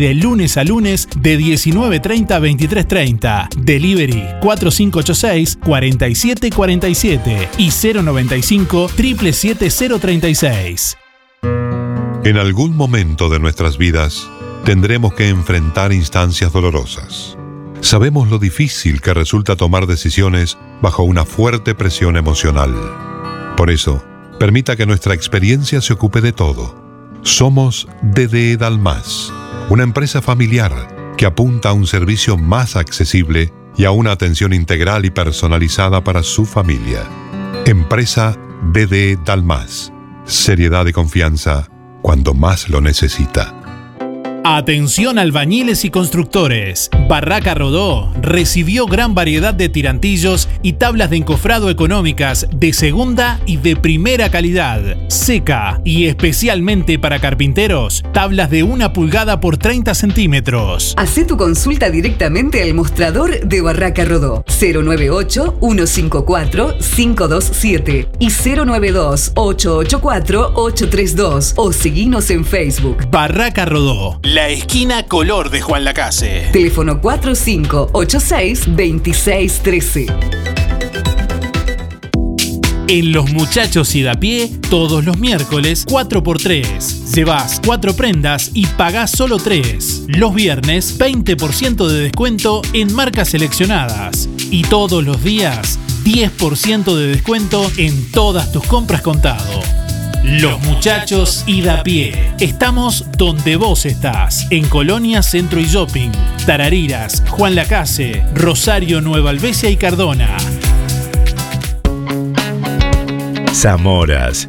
de lunes a lunes de 19.30 a 23.30. Delivery 4586-4747 y 095-77036. En algún momento de nuestras vidas tendremos que enfrentar instancias dolorosas. Sabemos lo difícil que resulta tomar decisiones bajo una fuerte presión emocional. Por eso, permita que nuestra experiencia se ocupe de todo. Somos DDE Dalmas, una empresa familiar que apunta a un servicio más accesible y a una atención integral y personalizada para su familia. Empresa DDE Dalmas. Seriedad y confianza cuando más lo necesita. Atención albañiles y constructores. Barraca Rodó recibió gran variedad de tirantillos y tablas de encofrado económicas de segunda y de primera calidad. Seca y especialmente para carpinteros, tablas de una pulgada por 30 centímetros. Hacé tu consulta directamente al mostrador de Barraca Rodó 098-154-527 y 092-884-832 o seguinos en Facebook. Barraca Rodó, la esquina color de Juan Lacase. Teléfono 4586-2613. En Los Muchachos y da pie, todos los miércoles 4x3. Llevas 4 prendas y pagás solo 3. Los viernes 20% de descuento en marcas seleccionadas. Y todos los días 10% de descuento en todas tus compras contado. Los Muchachos y da pie. Estamos donde vos estás. En Colonia Centro y Shopping. Tarariras, Juan Lacase, Rosario, Nueva Albesia y Cardona. Zamoras.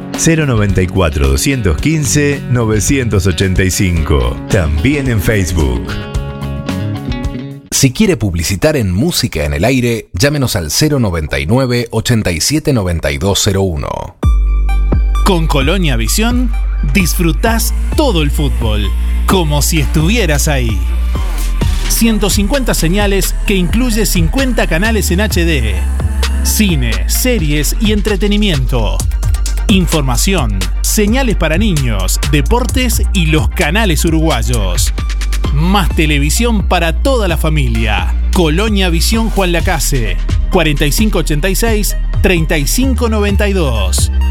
094 215 985. También en Facebook. Si quiere publicitar en Música en el Aire, llámenos al 099 879201. Con Colonia Visión disfrutás todo el fútbol, como si estuvieras ahí. 150 señales que incluye 50 canales en HD. Cine, series y entretenimiento. Información, señales para niños, deportes y los canales uruguayos. Más televisión para toda la familia. Colonia Visión Juan Lacase, 4586-3592.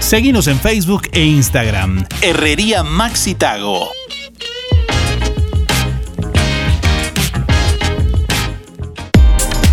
Seguinos en Facebook e Instagram. Herrería Maxi Tago.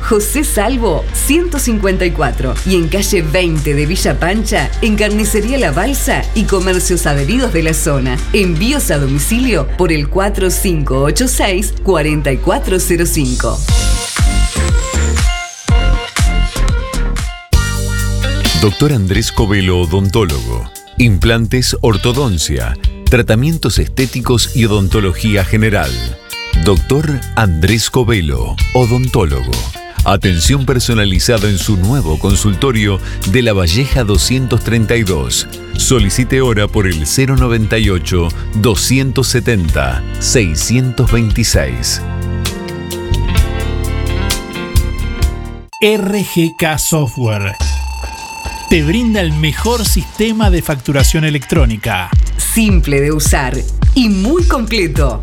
José Salvo 154 y en calle 20 de Villa Pancha, en Carnicería La Balsa y comercios adheridos de la zona. Envíos a domicilio por el 4586 4405. Doctor Andrés Covelo, odontólogo. Implantes, ortodoncia, tratamientos estéticos y odontología general. Doctor Andrés Covelo, odontólogo. Atención personalizada en su nuevo consultorio de La Valleja 232. Solicite hora por el 098 270 626. RGK Software te brinda el mejor sistema de facturación electrónica. Simple de usar y muy completo.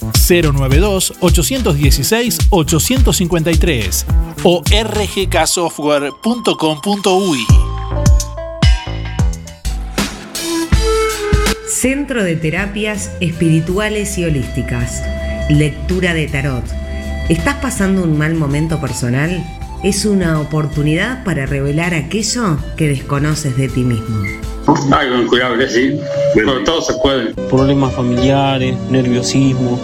092-816-853 o rgksoftware.com.uy. Centro de Terapias Espirituales y Holísticas. Lectura de Tarot. ¿Estás pasando un mal momento personal? Es una oportunidad para revelar aquello que desconoces de ti mismo. [LAUGHS] Algo incurable, sí. Pero todo se puede. Problemas familiares, nerviosismo,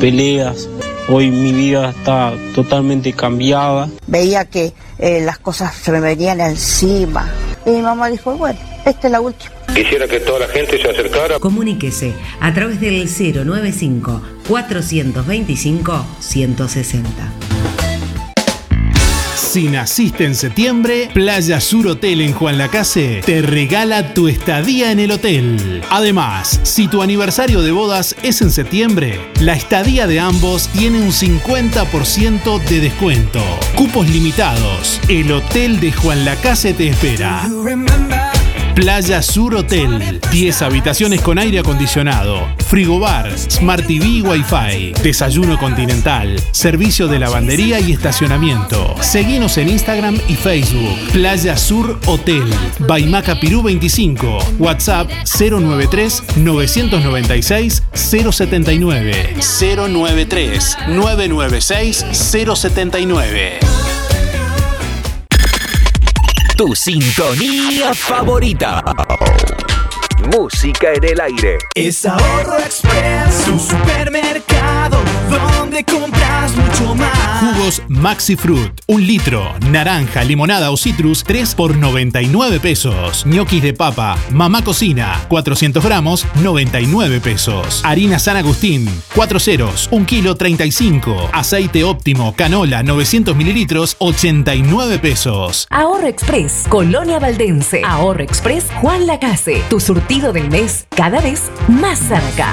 peleas, Hoy mi vida está totalmente cambiada. Veía que eh, las cosas se me venían encima. Y mi mamá dijo, bueno, esta es la última. Quisiera que toda la gente se acercara. Comuníquese a través del 095 425 160. Si naciste en septiembre, Playa Sur Hotel en Juan Lacase te regala tu estadía en el hotel. Además, si tu aniversario de bodas es en septiembre, la estadía de ambos tiene un 50% de descuento. Cupos limitados. El Hotel de Juan Lacase te espera. Playa Sur Hotel. 10 habitaciones con aire acondicionado, frigobar, Smart TV y Wi-Fi, desayuno continental, servicio de lavandería y estacionamiento. Seguinos en Instagram y Facebook. Playa Sur Hotel. Baimaca Pirú 25. WhatsApp 093 996 079. 093 996 079. Tu sintonía favorita. Música en el aire. Es Ahorro Express, un supermercado donde compras mucho más. Jugos Maxi Fruit, un litro, naranja, limonada o citrus, 3 por 99 pesos. Ñoquis de papa, mamá cocina, 400 gramos, 99 pesos. Harina San Agustín, 4 ceros, 1 kilo 35. Aceite óptimo, canola, 900 mililitros, 89 pesos. Ahorro Express, Colonia Valdense. Ahorro Express, Juan Lacase. Tu surtido del mes cada vez más cerca.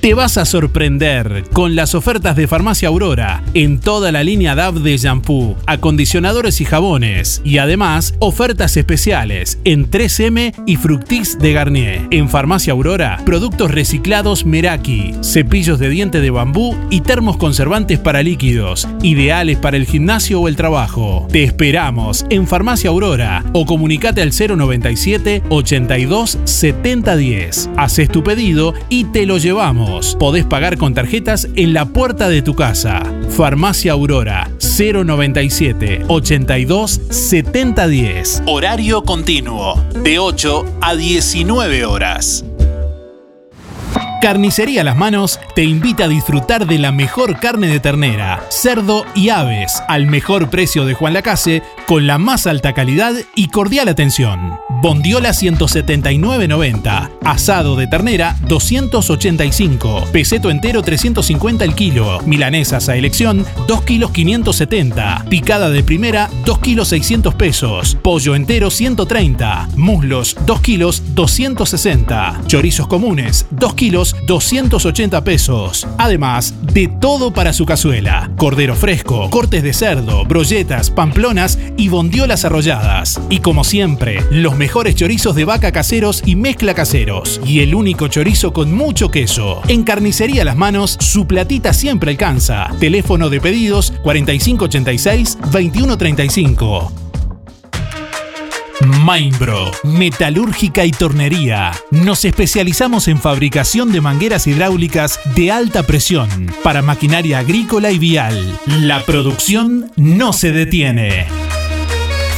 Te vas a sorprender con las ofertas de Farmacia Aurora en toda la línea DAV de shampoo, acondicionadores y jabones. Y además, ofertas especiales en 3M y Fructis de Garnier. En Farmacia Aurora, productos reciclados Meraki, cepillos de diente de bambú y termos conservantes para líquidos, ideales para el gimnasio o el trabajo. Te esperamos en Farmacia Aurora o comunicate al 097 82 7010. Haces tu pedido y te lo llevamos. Podés pagar con tarjetas en la puerta de tu casa. Farmacia Aurora 097 82 7010. Horario continuo de 8 a 19 horas. Carnicería Las Manos te invita a disfrutar de la mejor carne de ternera, cerdo y aves al mejor precio de Juan Lacase con la más alta calidad y cordial atención. Bondiola 179.90, asado de ternera 285, peseto entero 350 el kilo, milanesas a elección 2 kilos 570, picada de primera 2 kilos 600 pesos, pollo entero 130, muslos 2 kilos 260, chorizos comunes 2 kilos 280 pesos. Además, de todo para su cazuela. Cordero fresco, cortes de cerdo, brolletas, pamplonas y bondiolas arrolladas. Y como siempre, los mejores chorizos de vaca caseros y mezcla caseros. Y el único chorizo con mucho queso. En Carnicería Las Manos, su platita siempre alcanza. Teléfono de pedidos 4586-2135. Mainbro, metalúrgica y tornería. Nos especializamos en fabricación de mangueras hidráulicas de alta presión para maquinaria agrícola y vial. La producción no se detiene.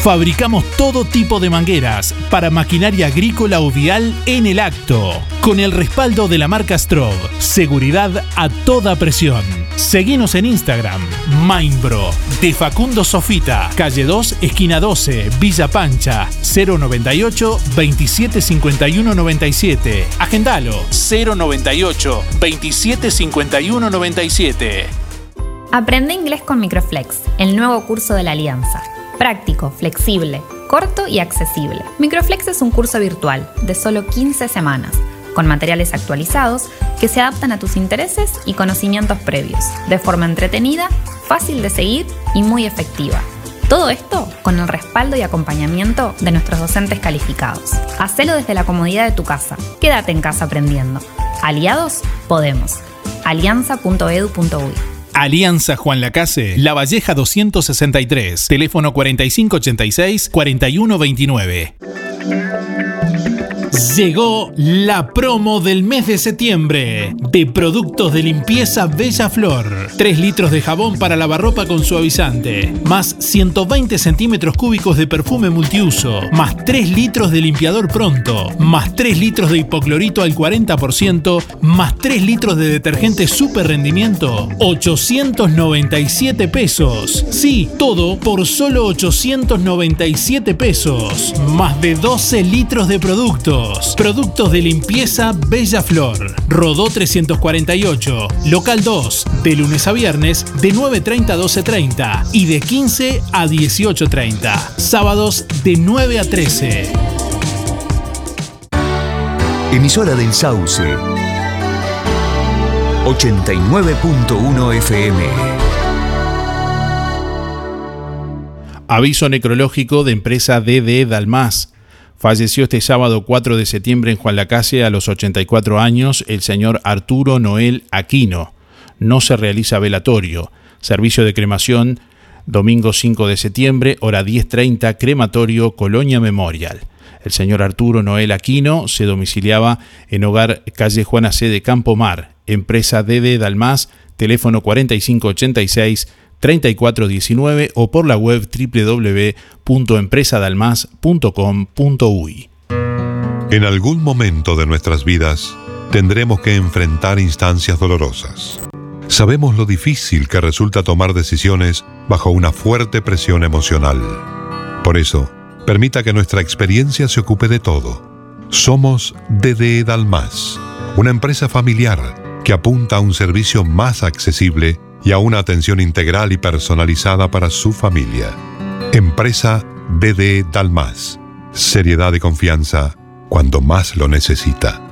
Fabricamos todo tipo de mangueras para maquinaria agrícola o vial en el acto, con el respaldo de la marca Stroh. Seguridad a toda presión. Seguinos en Instagram, Mainbro, de Facundo Sofita, calle 2, esquina 12, Villa Pancha, 098 2751 97. Agendalo, 098 2751 97. Aprende inglés con Microflex, el nuevo curso de la Alianza. Práctico, flexible, corto y accesible. Microflex es un curso virtual de solo 15 semanas, con materiales actualizados que se adaptan a tus intereses y conocimientos previos, de forma entretenida, fácil de seguir y muy efectiva. Todo esto con el respaldo y acompañamiento de nuestros docentes calificados. Hacelo desde la comodidad de tu casa. Quédate en casa aprendiendo. Aliados, podemos. alianza.edu.uy Alianza Juan Lacase, La Valleja 263, teléfono 4586-4129. Llegó la promo del mes de septiembre de productos de limpieza Bella Flor. 3 litros de jabón para lavarropa con suavizante, más 120 centímetros cúbicos de perfume multiuso, más 3 litros de limpiador pronto, más 3 litros de hipoclorito al 40%, más 3 litros de detergente super rendimiento, 897 pesos. Sí, todo por solo 897 pesos, más de 12 litros de productos. Productos de limpieza Bella Flor. Rodó 348. Local 2. De lunes a viernes de 9.30 a 12.30 y de 15 a 18.30. Sábados de 9 a 13. Emisora del Sauce. 89.1 FM. Aviso necrológico de empresa DD Dalmas. Falleció este sábado 4 de septiembre en Juan Lacase a los 84 años el señor Arturo Noel Aquino. No se realiza velatorio. Servicio de cremación domingo 5 de septiembre, hora 10.30, crematorio Colonia Memorial. El señor Arturo Noel Aquino se domiciliaba en hogar calle Juana C. de Campomar, empresa DD Dalmas, teléfono 4586 3419 o por la web www.empresadalmas.com.uy. En algún momento de nuestras vidas tendremos que enfrentar instancias dolorosas. Sabemos lo difícil que resulta tomar decisiones bajo una fuerte presión emocional. Por eso, permita que nuestra experiencia se ocupe de todo. Somos DD Dalmas, una empresa familiar que apunta a un servicio más accesible y a una atención integral y personalizada para su familia. Empresa BD Dalmas. Seriedad y confianza cuando más lo necesita.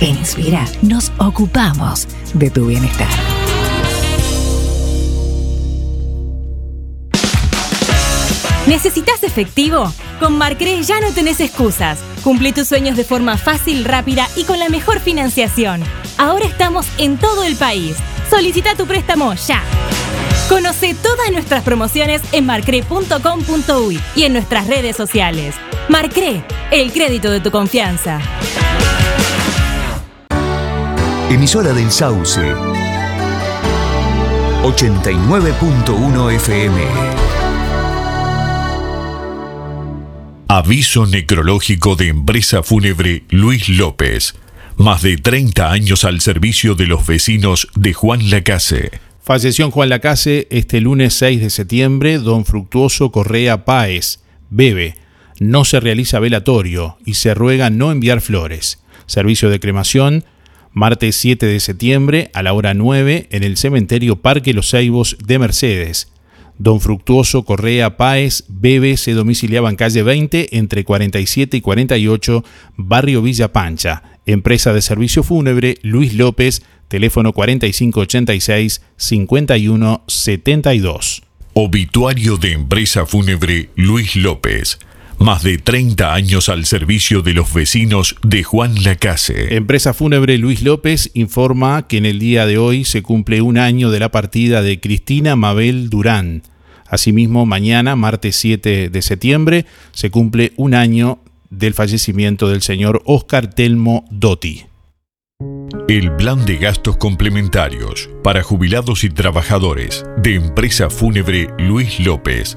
En Inspira nos ocupamos de tu bienestar. ¿Necesitas efectivo? Con Marcre ya no tenés excusas. Cumple tus sueños de forma fácil, rápida y con la mejor financiación. Ahora estamos en todo el país. Solicita tu préstamo ya. Conoce todas nuestras promociones en marcre.com.uy y en nuestras redes sociales. Marcre, el crédito de tu confianza. Emisora del Sauce. 89.1 FM. Aviso necrológico de empresa fúnebre Luis López. Más de 30 años al servicio de los vecinos de Juan Lacase. Falleció en Juan Lacase este lunes 6 de septiembre don Fructuoso Correa Páez, bebe. No se realiza velatorio y se ruega no enviar flores. Servicio de cremación martes 7 de septiembre a la hora 9 en el cementerio Parque Los Ceibos de Mercedes. Don Fructuoso Correa Páez Bebe se domiciliaba en calle 20 entre 47 y 48, barrio Villa Pancha. Empresa de servicio fúnebre Luis López, teléfono 4586-5172. Obituario de empresa fúnebre Luis López. Más de 30 años al servicio de los vecinos de Juan Lacase. Empresa Fúnebre Luis López informa que en el día de hoy se cumple un año de la partida de Cristina Mabel Durán. Asimismo, mañana, martes 7 de septiembre, se cumple un año del fallecimiento del señor Oscar Telmo Dotti. El plan de gastos complementarios para jubilados y trabajadores de empresa fúnebre Luis López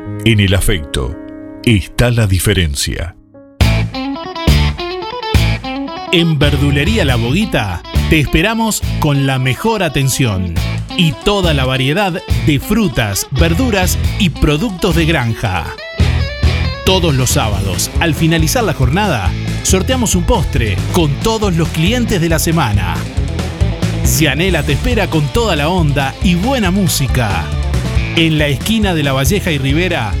En el afecto está la diferencia. En Verdulería La Boguita te esperamos con la mejor atención y toda la variedad de frutas, verduras y productos de granja. Todos los sábados, al finalizar la jornada, sorteamos un postre con todos los clientes de la semana. Cianela te espera con toda la onda y buena música. En la esquina de La Valleja y Rivera,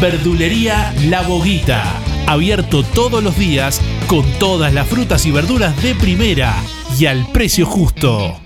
Verdulería La Boguita. Abierto todos los días con todas las frutas y verduras de primera y al precio justo.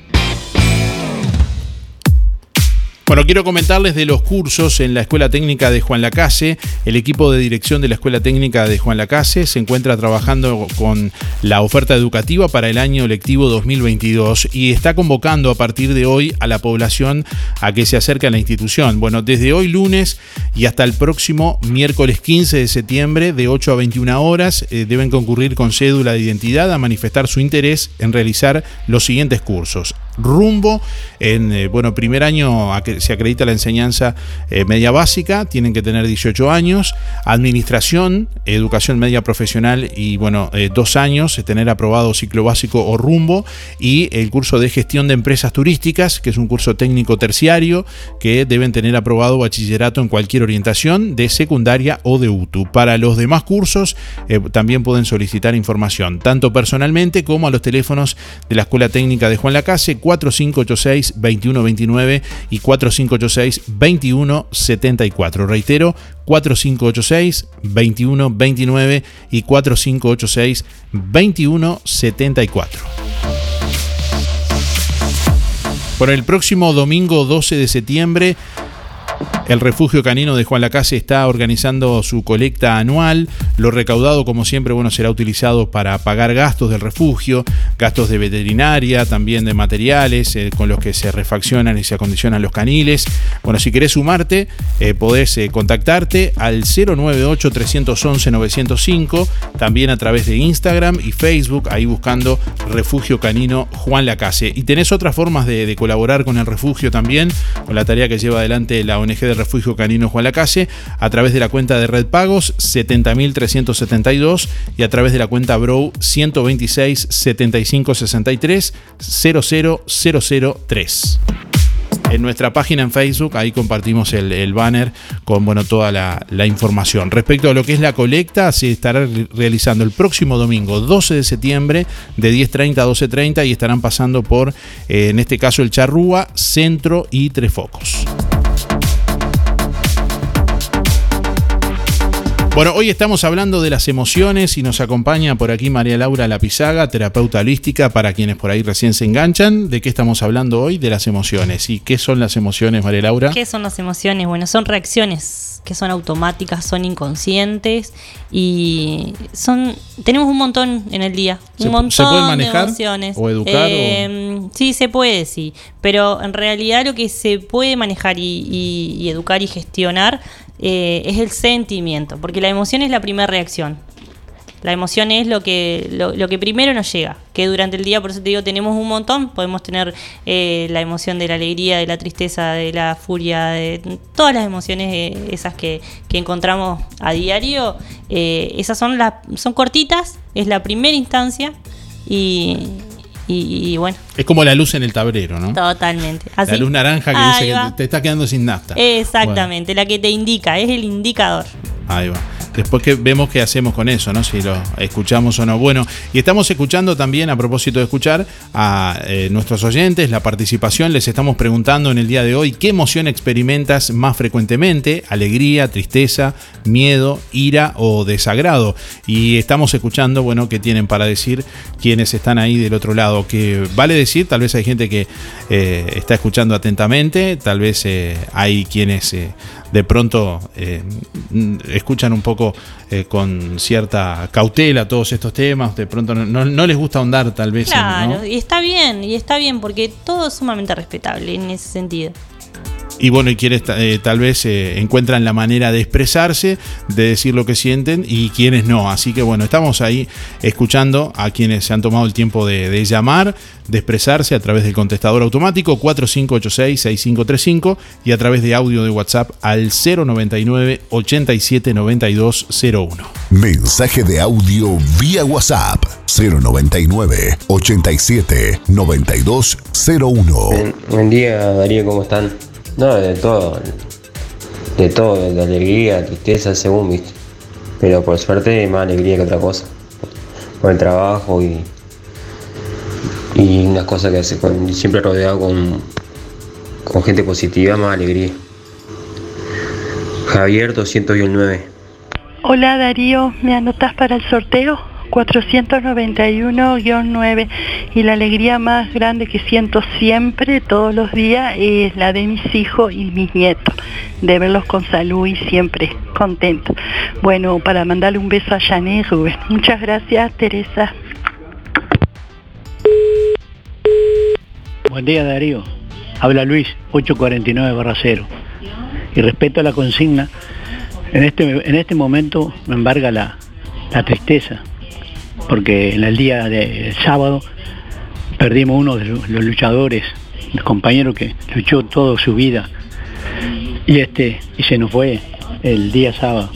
Bueno, quiero comentarles de los cursos en la Escuela Técnica de Juan Lacase. El equipo de dirección de la Escuela Técnica de Juan Lacase se encuentra trabajando con la oferta educativa para el año lectivo 2022 y está convocando a partir de hoy a la población a que se acerque a la institución. Bueno, desde hoy lunes y hasta el próximo miércoles 15 de septiembre de 8 a 21 horas eh, deben concurrir con cédula de identidad a manifestar su interés en realizar los siguientes cursos rumbo. En eh, bueno, primer año se acredita la enseñanza eh, media básica, tienen que tener 18 años. Administración, educación media profesional y bueno, eh, dos años, tener aprobado ciclo básico o rumbo. Y el curso de gestión de empresas turísticas, que es un curso técnico terciario, que deben tener aprobado bachillerato en cualquier orientación de secundaria o de UTU. Para los demás cursos también pueden solicitar información, tanto personalmente como a los teléfonos de la Escuela Técnica de Juan Lacase 4586-2129 y 4586-2174. Reitero, 4586-2129 y 4586-2174. Por el próximo domingo 12 de septiembre el refugio canino de Juan Lacase está organizando su colecta anual. Lo recaudado, como siempre, bueno, será utilizado para pagar gastos del refugio, gastos de veterinaria, también de materiales eh, con los que se refaccionan y se acondicionan los caniles. Bueno, si querés sumarte, eh, podés eh, contactarte al 098-311-905, también a través de Instagram y Facebook, ahí buscando Refugio Canino Juan Lacase. Y tenés otras formas de, de colaborar con el refugio también, con la tarea que lleva adelante la ONG de Refugio Canino Juan Lacase a través de la cuenta de Red Pagos 70.372 y a través de la cuenta Bro 126 7563 00003 en nuestra página en Facebook, ahí compartimos el, banner con bueno, toda la, información. Respecto a lo que es la colecta, se estará realizando el próximo domingo 12 de septiembre de 10.30 a 12.30 y estarán pasando por, eh, en este caso, el Charrúa, Centro y Tres Focos. Bueno, hoy estamos hablando de las emociones y nos acompaña por aquí María Laura Lapizaga, terapeuta holística, para quienes por ahí recién se enganchan. ¿De qué estamos hablando hoy? De las emociones. ¿Y qué son las emociones, María Laura? ¿Qué son las emociones? Bueno, son reacciones que son automáticas, son inconscientes y son tenemos un montón en el día, un montón ¿se puede manejar de emociones. o educar. Em, sí, se puede, sí, pero en realidad lo que se puede manejar y educar y gestionar eh, es el sentimiento, porque la emoción es la primera reacción. La emoción es lo que, lo, que primero nos llega, que durante el día, por eso te digo, tenemos un montón, podemos tener eh, la emoción de la alegría, de la tristeza, de la furia, de todas las emociones eh, esas que, que, encontramos a diario, esas son, las son cortitas, es la primera instancia y, y, bueno. Es como la luz en el tablero, ¿no? Totalmente. La luz naranja que dice que te está quedando sin nafta. Exactamente, la que te indica, es el indicador. Ahí va. Después que vemos qué hacemos con eso, ¿no? Si lo escuchamos o no. Bueno, y estamos escuchando también, a propósito de escuchar, a eh, nuestros oyentes, la participación. Les estamos preguntando en el día de hoy qué emoción experimentas más frecuentemente: alegría, tristeza, miedo, ira o desagrado. Y estamos escuchando, bueno, qué tienen para decir quienes están ahí del otro lado. Que vale decir, tal vez hay gente que eh, está escuchando atentamente, tal vez eh, hay quienes de pronto eh, escuchan un poco eh, con cierta cautela todos estos temas, de pronto no, les gusta ahondar tal vez. Claro, y está bien, y está bien, porque todo es sumamente respetable en ese sentido y bueno, y quienes eh, tal vez eh, encuentran la manera de expresarse, de decir lo que sienten y quienes no. Así que bueno, estamos ahí escuchando a quienes se han tomado el tiempo de, llamar, de expresarse a través del contestador automático 4586-6535 y a través de audio de WhatsApp al 099 879201 Mensaje de audio vía WhatsApp 099 87 9201. buen día Darío, ¿cómo están? No, de todo. De todo, de alegría, tristeza, según viste. Pero por suerte más alegría que otra cosa. Con el trabajo y. Y unas cosas que hace con, siempre rodeado con, con gente positiva, más alegría. Javier 209. Hola Darío, ¿me anotas para el sorteo? 491-9 y la alegría más grande que siento siempre, todos los días, es la de mis hijos y mis nietos, de verlos con salud y siempre contentos. Bueno, para mandarle un beso a Janet Rubén. Muchas gracias, Teresa. Buen día, Darío. Habla Luis, 849 0. Y respeto a la consigna, en este, en este momento me embarga la, la tristeza, porque el día del sábado perdimos uno de los luchadores, el compañero que luchó toda su vida y este y se nos fue el día sábado.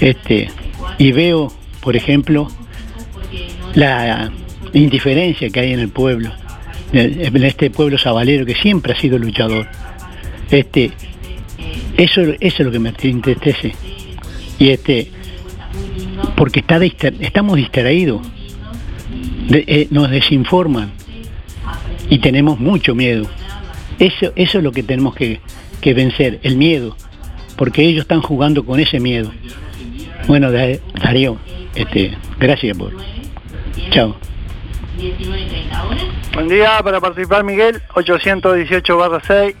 Este y veo, por ejemplo, la indiferencia que hay en el pueblo, en este pueblo sabalero que siempre ha sido luchador. Este eso, eso es lo que me entristece. Y este porque está estamos distraídos, eh, nos desinforman y tenemos mucho miedo. Eso, eso es lo que tenemos que, vencer, el miedo, porque ellos están jugando con ese miedo. Bueno, Darío, este, gracias por. Chao. Buen día para participar Miguel, 818 barra 6.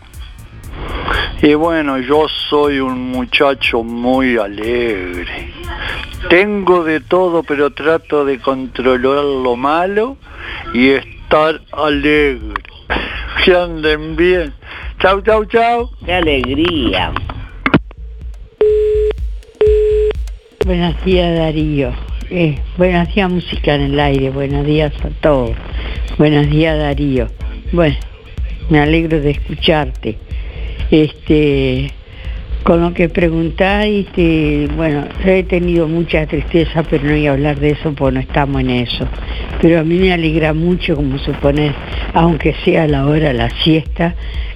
Y bueno, yo soy un muchacho muy alegre. Tengo de todo, pero trato de controlar lo malo y estar alegre. [LAUGHS] Que anden bien. Chau, chau, chau. Qué alegría. Buenos días, Darío. Eh, buenos días, música en el aire. Buenos días a todos. Buenos días, Darío. Bueno, me alegro de escucharte. Este, con lo que preguntáis, bueno, he tenido mucha tristeza, pero no voy a hablar de eso porque no estamos en eso. Pero a mí me alegra mucho, como suponer, aunque sea la hora de la siesta,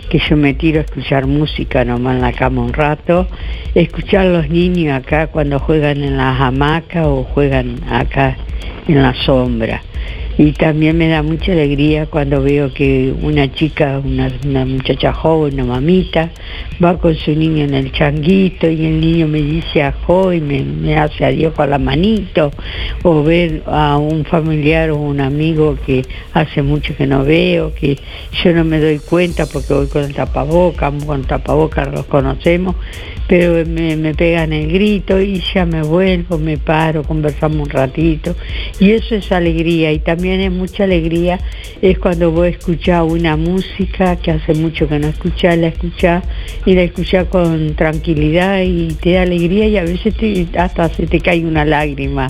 que yo me tiro a escuchar música nomás en la cama un rato, escuchar a los niños acá cuando juegan en las hamacas o juegan acá en la sombra. Y también me da mucha alegría cuando veo que una chica, una, muchacha joven, una mamita, va con su niño en el changuito y el niño me dice ajo y me, hace adiós con la manito. O ver a un familiar o un amigo que hace mucho que no veo, que yo no me doy cuenta porque voy con el tapaboca, con el tapaboca los conocemos, pero me, me pegan el grito y ya me vuelvo, me paro, conversamos un ratito. Y eso es alegría y también es mucha alegría es cuando vos escuchás una música que hace mucho que no escuchás, la escuchás y la escuchás con tranquilidad y te da alegría y a veces hasta se te cae una lágrima.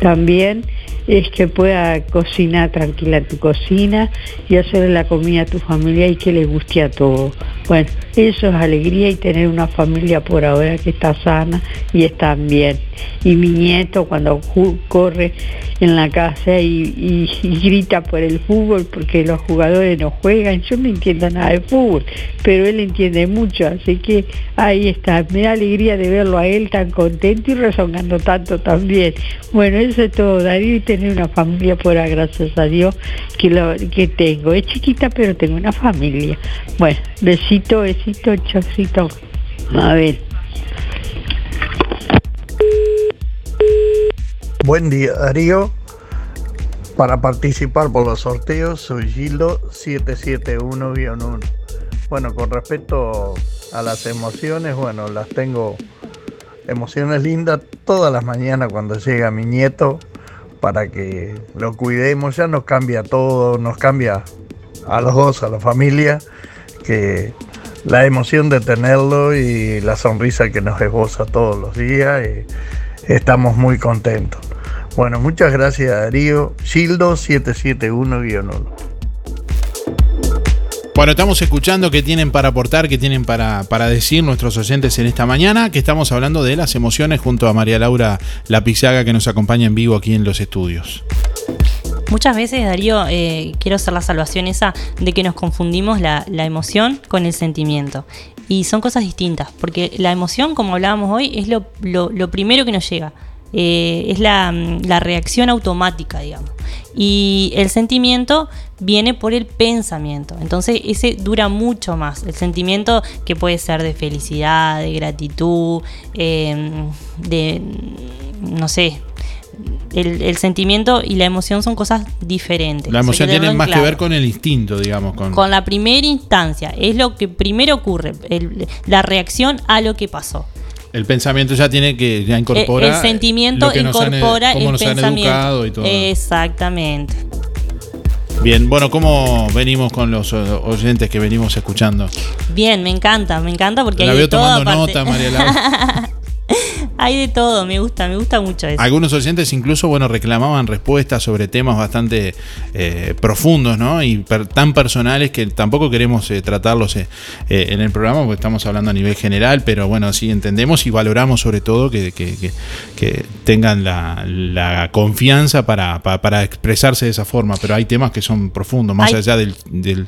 También es que pueda cocinar tranquila en tu cocina y hacer la comida a tu familia y que le guste a todos. Bueno, eso es alegría y tener una familia por ahora que está sana y está bien. Y mi nieto cuando corre en la casa y, y- grita por el fútbol porque los jugadores no juegan, yo no entiendo nada de fútbol, pero él entiende mucho, así que ahí está. Me da alegría de verlo a él tan contento y rezongando tanto también. Bueno, eso es todo, y tener una familia ahora, gracias a Dios, que, lo, que tengo. Es chiquita, pero tengo una familia. Bueno, besito, besito, chocito. A ver. Buen día, Darío. Para participar por los sorteos, soy Gildo 771-1. Bueno, con respecto a las emociones, bueno, las tengo emociones lindas todas las mañanas cuando llega mi nieto para que lo cuidemos. Ya nos cambia todo, nos cambia a los dos, a la familia, que la emoción de tenerlo y la sonrisa que nos esboza todos los días. y estamos muy contentos. Bueno, muchas gracias Darío. Gildo 771-1. Bueno, estamos escuchando qué tienen para aportar, qué tienen para, para decir nuestros oyentes en esta mañana, que estamos hablando de las emociones junto a María Laura Lapizaga que nos acompaña en vivo aquí en los estudios. Muchas veces, Darío, eh, quiero hacer la salvación esa de que nos confundimos la, la emoción con el sentimiento. Y son cosas distintas, porque la emoción, como hablábamos hoy, es lo, lo- lo primero que nos llega. Eh, es la, mm, la reacción automática, digamos. Y el sentimiento viene por el pensamiento. Entonces ese dura mucho más. El sentimiento que puede ser de felicidad, de gratitud, eh, de, no sé, el, el sentimiento y la emoción son cosas diferentes. La emoción tiene más que ver con el instinto, digamos. Con, Con la primera instancia, es lo que primero ocurre, el- la reacción a lo que pasó. El pensamiento ya tiene que ya incorpora el, el sentimiento que nos han- incorpora cómo el nos han pensamiento. educado y todo. Exactamente. Bien, bueno, ¿cómo venimos con los o- oyentes que venimos escuchando? Bien, me encanta, me encanta porque La hay veo tomando nota, María Laura. [LAUGHS] [LAUGHS] hay de todo, me gusta, me gusta mucho eso. Algunos oyentes incluso, bueno, reclamaban respuestas sobre temas bastante eh, profundos, ¿no? Y per- tan personales que tampoco queremos eh, tratarlos eh, eh, en el programa porque estamos hablando a nivel general, pero bueno, sí entendemos y valoramos sobre todo que, que- que- que tengan la, la confianza para, pa- para expresarse de esa forma, pero hay temas que son profundos, más Hay- allá del... del-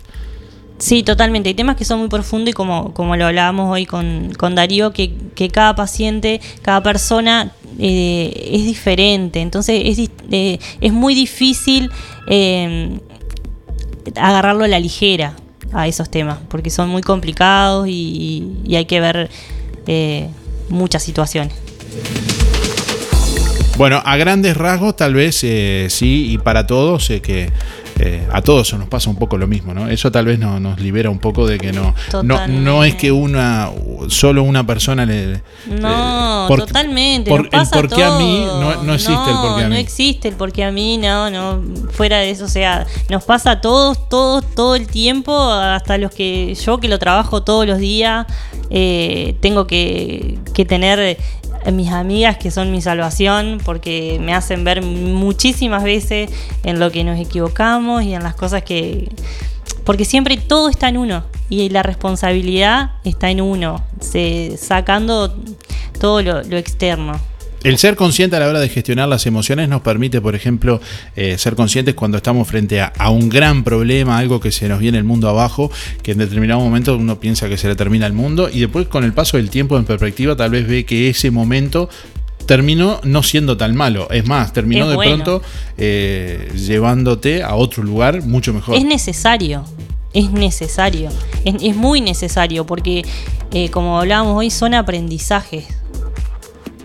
Sí, totalmente. Hay temas que son muy profundos y como, como lo hablábamos hoy con, con Darío, que, que cada paciente, cada persona eh, es diferente. Entonces es, eh, es muy difícil eh, agarrarlo a la ligera a esos temas, porque son muy complicados y, y hay que ver muchas situaciones. Bueno, a grandes rasgos tal vez sí, y para todos, eh, que eh, a todos nos pasa un poco lo mismo, ¿no? Eso tal vez no- nos libera un poco de que no, no, no es que una solo una persona le... No, eh, por- totalmente. por- el por qué a mí no, no existe el por qué a No mí. existe el por qué a mí, no, no. Fuera de eso, o sea, nos pasa a todos, todos, todo el tiempo, hasta los que yo que lo trabajo todos los días, eh, tengo que, que tener mis amigas que son mi salvación porque me hacen ver muchísimas veces en lo que nos equivocamos y en las cosas que... Porque siempre todo está en uno y la responsabilidad está en uno, se, sacando todo lo externo. El ser consciente a la hora de gestionar las emociones nos permite, por ejemplo, eh, ser conscientes cuando estamos frente a, a un gran problema, algo que se nos viene el mundo abajo, que en determinado momento uno piensa que se le termina el mundo y después con el paso del tiempo en perspectiva tal vez ve que ese momento terminó no siendo tan malo. Es más, terminó Es de pronto eh, llevándote a otro lugar mucho mejor. Es necesario, es necesario, es, es muy necesario porque eh, como hablábamos hoy son aprendizajes.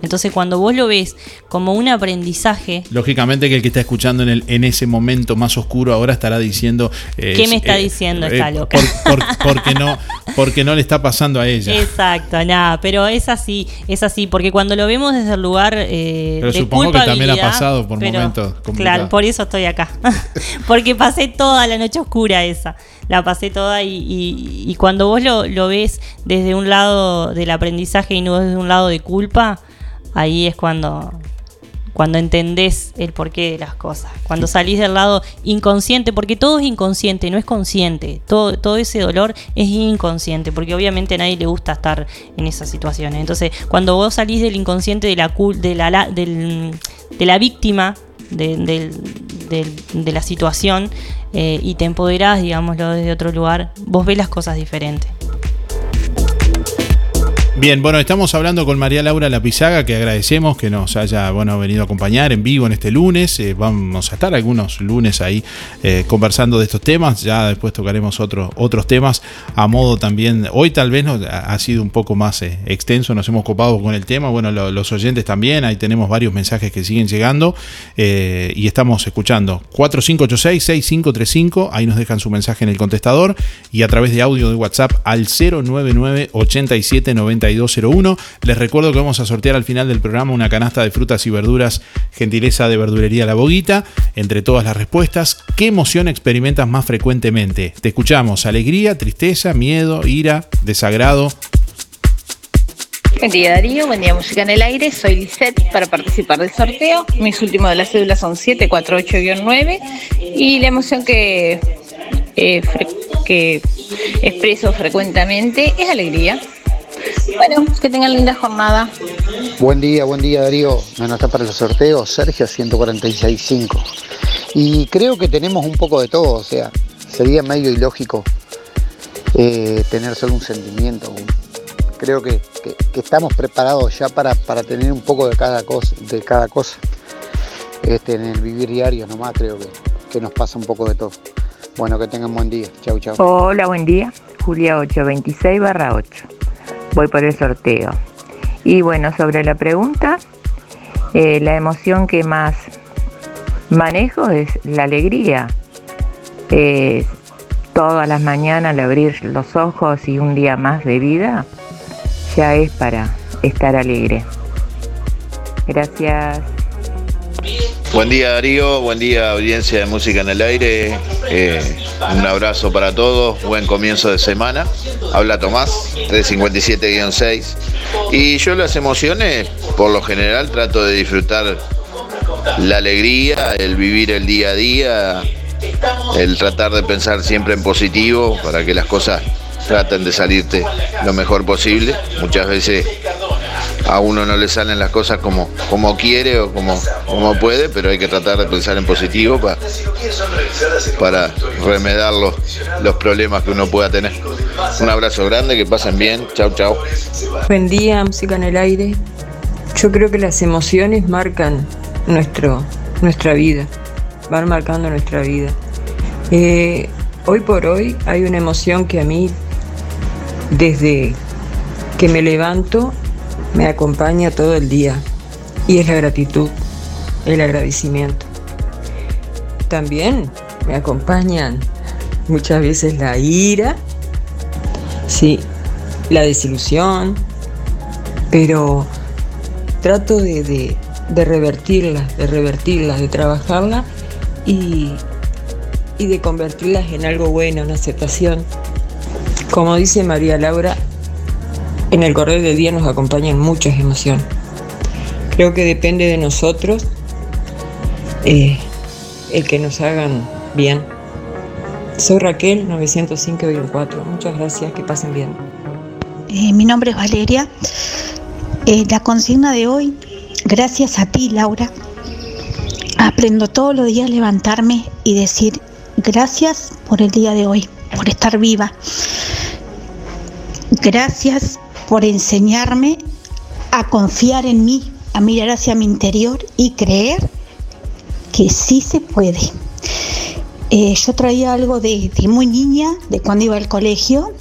Entonces cuando vos lo ves como un aprendizaje, Lógicamente que el que está escuchando en, el, en ese momento más oscuro ahora estará diciendo... eh, ¿Qué me está eh, diciendo eh, esta loca? por- por- [LAUGHS] porque, no, porque no le está pasando a ella. Exacto, nada, pero es así, es así, porque cuando lo vemos desde el lugar eh, Pero de supongo que también ha pasado por pero- momentos complicados. Claro, por eso estoy acá, [LAUGHS] porque pasé toda la noche oscura esa, la pasé toda y, y- y cuando vos lo, lo ves desde un lado del aprendizaje y no desde un lado de culpa, ahí es cuando cuando entendés el porqué de las cosas, cuando salís del lado inconsciente, porque todo es inconsciente, no es consciente, todo, todo ese dolor es inconsciente, porque obviamente a nadie le gusta estar en esas situaciones. Entonces, cuando vos salís del inconsciente de la, de la, de la víctima, de, de, la situación eh, y te empoderás, digámoslo, desde otro lugar, vos ves las cosas diferentes. Bien, bueno, estamos hablando con María Laura Lapizaga, que agradecemos que nos haya venido a acompañar en vivo en este lunes. Eh, vamos a estar algunos lunes ahí eh, conversando de estos temas. Ya después tocaremos otros temas a modo también. Hoy tal vez ha sido un poco más eh, extenso, nos hemos copado con el tema. Bueno, los oyentes también, ahí tenemos varios mensajes que siguen llegando y estamos escuchando. 4586-6535, ahí nos dejan su mensaje en el contestador y a través de audio de WhatsApp al 099 87 201 Les recuerdo que vamos a sortear al final del programa una canasta de frutas y verduras, gentileza de verdulería La Boguita. Entre todas las respuestas, ¿qué emoción experimentas más frecuentemente? Te escuchamos, alegría, tristeza, miedo, ira, desagrado. Buen día Darío, buen día Música en el Aire, soy Lisette para participar del sorteo. Mis últimos de las cédulas son 748-9 y la emoción eh, que expreso frecuentemente es alegría. Bueno, que tengan linda jornada. Buen día, buen día Darío. Bueno, está para los sorteos, Sergio 146.5. Y creo que tenemos un poco de todo, o sea, sería medio ilógico eh, tener solo un sentimiento. Creo que, estamos preparados ya para, tener un poco de cada cosa. De cada cosa. Este, en el vivir diario nomás creo que, que nos pasa un poco de todo. Bueno, que tengan buen día. Chau, chau. Hola, buen día. Julia 826 barra 8 voy por el sorteo. Y bueno, sobre la pregunta, eh, la emoción que más manejo es la alegría. todas las mañanas al abrir los ojos y un día más de vida, ya es para estar alegre. Gracias. Buen día Darío, buen día audiencia de Música en el Aire, eh, un abrazo para todos, buen comienzo de semana. Habla Tomás, 357-6. Y yo las emociones, por lo general, trato de disfrutar la alegría, el vivir el día a día, el tratar de pensar siempre en positivo para que las cosas traten de salirte lo mejor posible. Muchas veces a uno no le salen las cosas como, como quiere o como, como puede, pero hay que tratar de pensar en positivo para, para remedar los, los problemas que uno pueda tener. Un abrazo grande, que pasen bien, chao, chao. Buen día, música en el aire. Yo creo que las emociones marcan nuestro, nuestra vida, van marcando nuestra vida. Eh, hoy por hoy hay una emoción que a mí, desde que me levanto, me acompaña todo el día y es la gratitud, el agradecimiento. También me acompañan muchas veces la ira, sí, la desilusión, pero trato de, revertirlas, de revertirlas, de trabajarlas y, y de convertirlas en algo bueno, en aceptación. Como dice María Laura, en el correr del día nos acompañan muchas emociones. Creo que depende de nosotros eh, el que nos hagan bien. Soy Raquel, 905-4. Muchas gracias, que pasen bien. Eh, mi nombre es Valeria. Eh, la consigna de hoy, gracias a ti, Laura, aprendo todos los días a levantarme y decir gracias por el día de hoy, por estar viva. Gracias por enseñarme a confiar en mí, a mirar hacia mi interior y creer que sí se puede. Eh, yo traía algo de, muy niña, de cuando iba al colegio,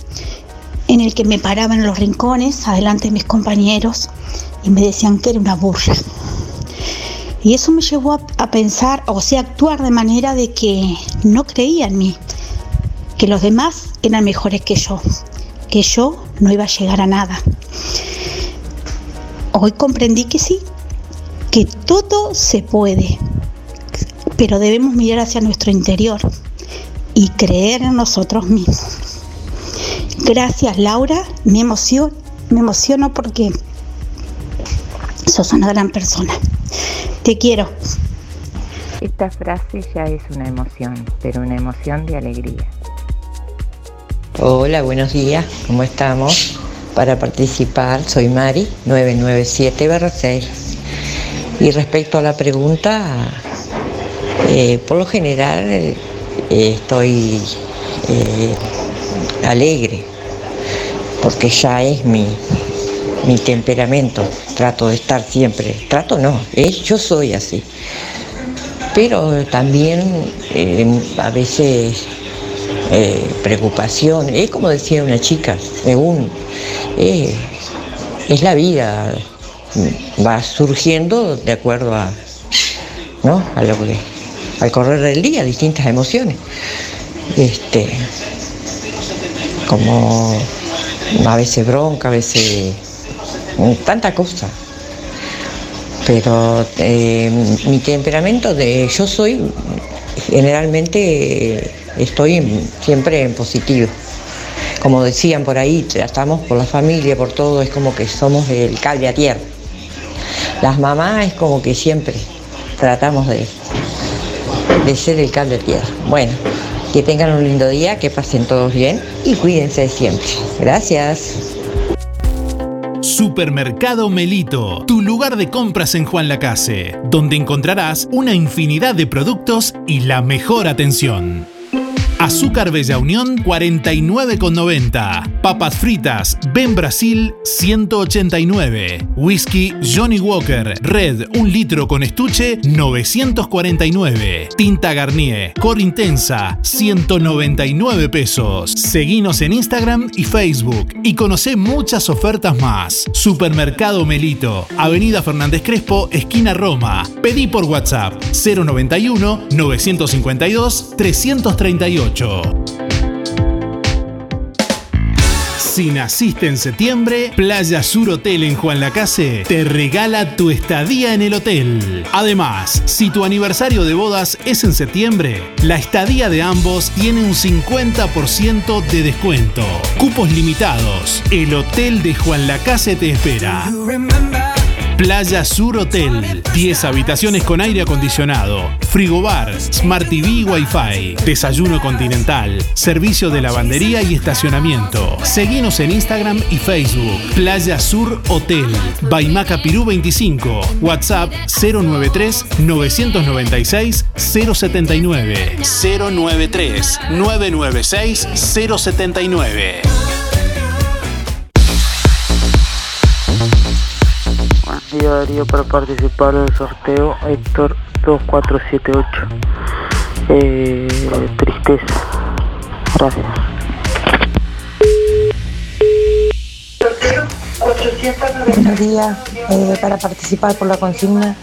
en el que me paraban en los rincones, adelante de mis compañeros, y me decían que era una burla. Y eso me llevó a, a, pensar, o sea, actuar de manera de que no creía en mí, que los demás eran mejores que yo, que yo no iba a llegar a nada. Hoy comprendí que sí, que todo se puede, pero debemos mirar hacia nuestro interior y creer en nosotros mismos. Gracias Laura, me emociono, me emociono porque sos una gran persona. Te quiero. Esta frase ya es una emoción, pero una emoción de alegría. Hola, buenos días, ¿cómo estamos? Para participar soy Mari, 997-6. Y respecto a la pregunta, eh, por lo general eh, estoy eh, alegre, porque ya es mi, mi temperamento. Trato de estar siempre, trato no, yo soy así. Pero también a veces eh, preocupación, es como decía una chica, según eh, es la vida, va surgiendo de acuerdo a, ¿no? lo que, al correr del día, distintas emociones. Este, como a veces bronca, a veces tanta cosa. Pero eh, mi temperamento de yo soy generalmente estoy siempre en positivo. Como decían por ahí, tratamos por la familia, por todo, es como que somos el cable a tierra. Las mamás es como que siempre tratamos de, de ser el cable a tierra. Bueno, que tengan un lindo día, que pasen todos bien y cuídense siempre. Gracias. Supermercado Melito, tu lugar de compras en Juan Lacase, donde encontrarás una infinidad de productos y la mejor atención. Azúcar Bella Unión 49,90. Papas fritas Ben Brasil 189. Whisky Johnny Walker Red 1 litro con estuche 949. Tinta Garnier Cor Intensa 199 pesos. Seguinos en Instagram y Facebook y conoce muchas ofertas más. Supermercado Melito, Avenida Fernández Crespo, esquina Roma. Pedí por WhatsApp 091 952 338. Si naciste en septiembre, Playa Sur Hotel en Juan Lacase te regala tu estadía en el hotel. Además, si tu aniversario de bodas es en septiembre, la estadía de ambos tiene un 50% de descuento. Cupos limitados. El Hotel de Juan Lacase te espera. Playa Sur Hotel. 10 habitaciones con aire acondicionado, frigobar, Smart TV y Wi-Fi, desayuno continental, servicio de lavandería y estacionamiento. Seguinos en Instagram y Facebook. Playa Sur Hotel. Baimaca Pirú 25. WhatsApp 093 996 079. 093 996 079. Buenos días Darío para participar del sorteo Héctor 2478 eh, tristeza gracias Buenos días, eh, para participar por la consigna.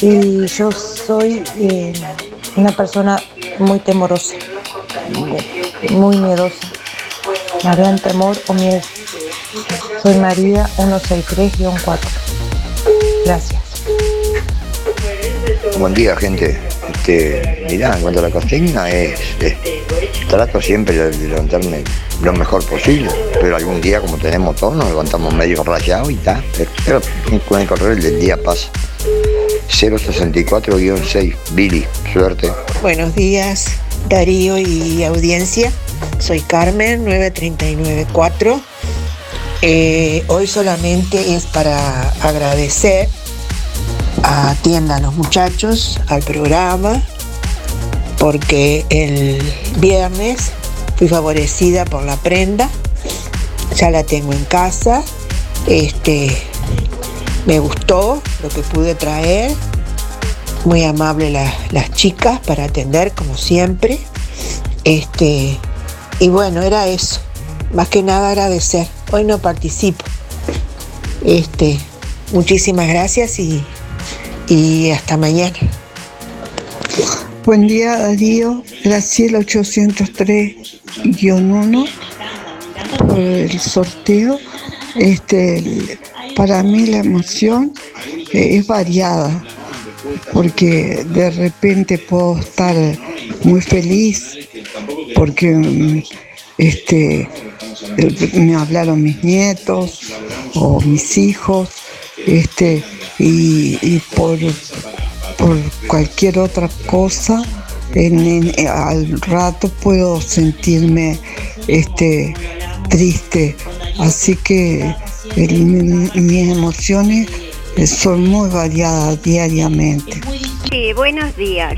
Y yo soy eh, una persona muy temorosa, muy miedosa. Me temor o miedo. Soy María 163-4. Gracias. Buen día, gente. Este, mirá, en cuanto a la consigna, es, es- trato siempre de de levantarme lo mejor posible, pero algún día, como tenemos todos, nos levantamos medio rayados y está. Pero con el correr del día pasa. 064-6, Billy, suerte. Buenos días, Darío y audiencia. Soy Carmen, 9394. Eh, hoy solamente es para agradecer a Tienda Los Muchachos, al programa, porque el viernes fui favorecida por la prenda, ya la tengo en casa, este, me gustó lo que pude traer, muy amable la- las chicas para atender como siempre, este, y bueno, era eso, más que nada agradecer, hoy no participo, este, muchísimas gracias y, y hasta mañana. Buen día, Darío. Graciela 803-1 por el sorteo. Este, para mí la emoción eh, es variada, porque de repente puedo estar muy feliz, porque mm, este, eh, me hablaron mis nietos o mis hijos, este, y, por por cualquier otra cosa, en- al rato puedo sentirme este, triste. Así que mis emociones son muy variadas diariamente. Sí, buenos días.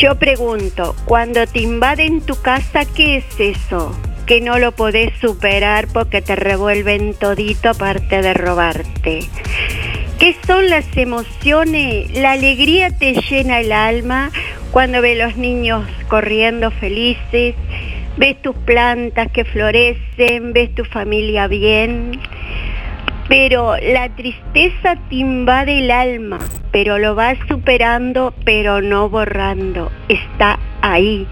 Yo pregunto, cuando te invaden tu casa, ¿qué es eso? Que no lo podés superar porque te revuelven todito aparte de robarte. ¿Qué son las emociones? La alegría te llena el alma cuando ves los niños corriendo felices, ves tus plantas que florecen, ves tu familia bien. Pero la tristeza te invade el alma, pero lo vas superando, pero no borrando. Está ahí.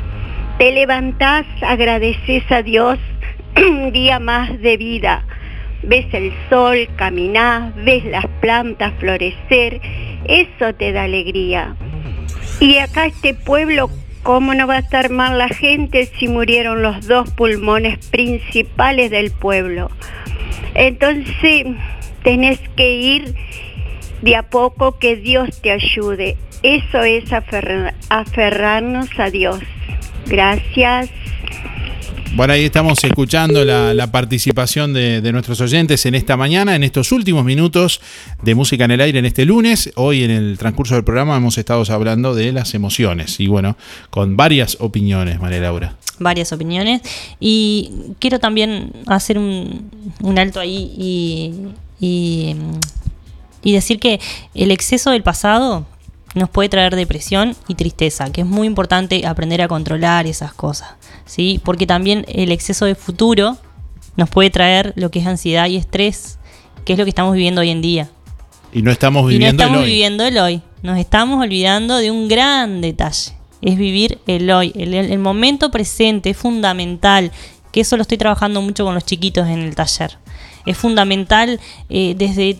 Te levantás, agradeces a Dios un [CLEARS THROAT] día más de vida. Ves el sol, caminás, ves las plantas florecer. Eso te da alegría. Y acá este pueblo, ¿cómo no va a estar mal la gente si murieron los dos pulmones principales del pueblo? Entonces tenés que ir de a poco que Dios te ayude. Eso es aferra- aferrarnos a Dios. Gracias. Bueno, ahí estamos escuchando la, participación de, nuestros oyentes en esta mañana, en estos últimos minutos de Música en el Aire en este lunes. Hoy en el transcurso del programa hemos estado hablando de las emociones y bueno, con varias opiniones, María Laura. varias opiniones y quiero también hacer un, alto ahí y decir que el exceso del pasado nos puede traer depresión y tristeza, que es muy importante aprender a controlar esas cosas, ¿sí? Porque también el exceso de futuro nos puede traer lo que es ansiedad y estrés, que es lo que estamos viviendo hoy en día. Y no estamos Y no viviendo estamos el hoy. viviendo el hoy. Nos estamos olvidando de un gran detalle. Es vivir el hoy. El, el- el momento presente es fundamental. Que eso lo estoy trabajando mucho con los chiquitos en el taller. Es fundamental eh, desde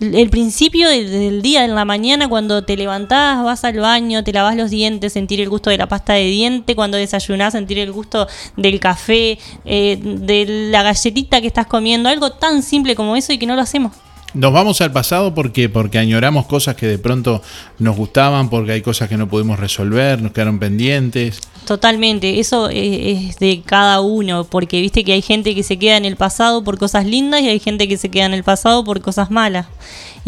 el principio del, día, en la mañana, cuando te levantás, vas al baño, te lavas los dientes, sentir el gusto de la pasta de diente, cuando desayunás, sentir el gusto del café, eh, de la galletita que estás comiendo, algo tan simple como eso y que no lo hacemos. Nos vamos al pasado porque, porque añoramos cosas que de pronto nos gustaban, porque hay cosas que no pudimos resolver, nos quedaron pendientes. Totalmente, eso es, es de cada uno, porque viste que hay gente que se queda en el pasado por cosas lindas y hay gente que se queda en el pasado por cosas malas.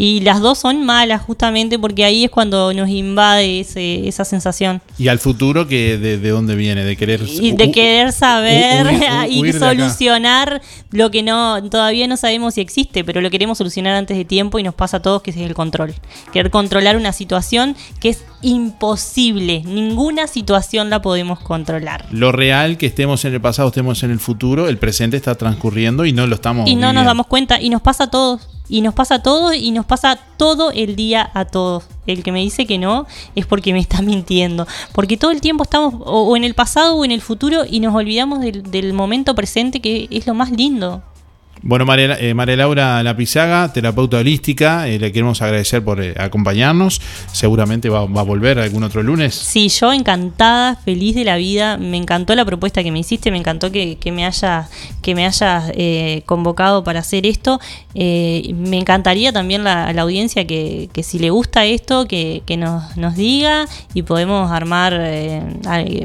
Y las dos son malas justamente porque ahí es cuando nos invade ese- esa sensación. Y al futuro, que de, de dónde viene? De querer... Y de querer saber hu- [LAUGHS] y solucionar lo que no todavía no sabemos si existe, pero lo queremos solucionar antes de tiempo y nos pasa a todos que ese es el control. Querer controlar una situación que es imposible, ninguna situación la podemos controlar. Lo real, que estemos en el pasado, estemos en el futuro, el presente está transcurriendo y no lo estamos y no nos damos cuenta y nos pasa a todos y nos pasa a todos y nos pasa todo el día a todos. El que me dice que no es porque me está mintiendo porque todo el tiempo estamos o, o en el pasado o en el futuro y nos olvidamos del, del momento presente que es lo más lindo Bueno, María, eh, María Laura Lapizaga, terapeuta holística, eh, le queremos agradecer por eh, acompañarnos. Seguramente va, va a volver algún otro lunes. Sí, yo encantada, feliz de la vida. Me encantó la propuesta que me hiciste, me encantó que, que me haya, que me hayas convocado para hacer esto. Me encantaría también la, la audiencia que, que si le gusta esto, que, que nos, nos diga y podemos armar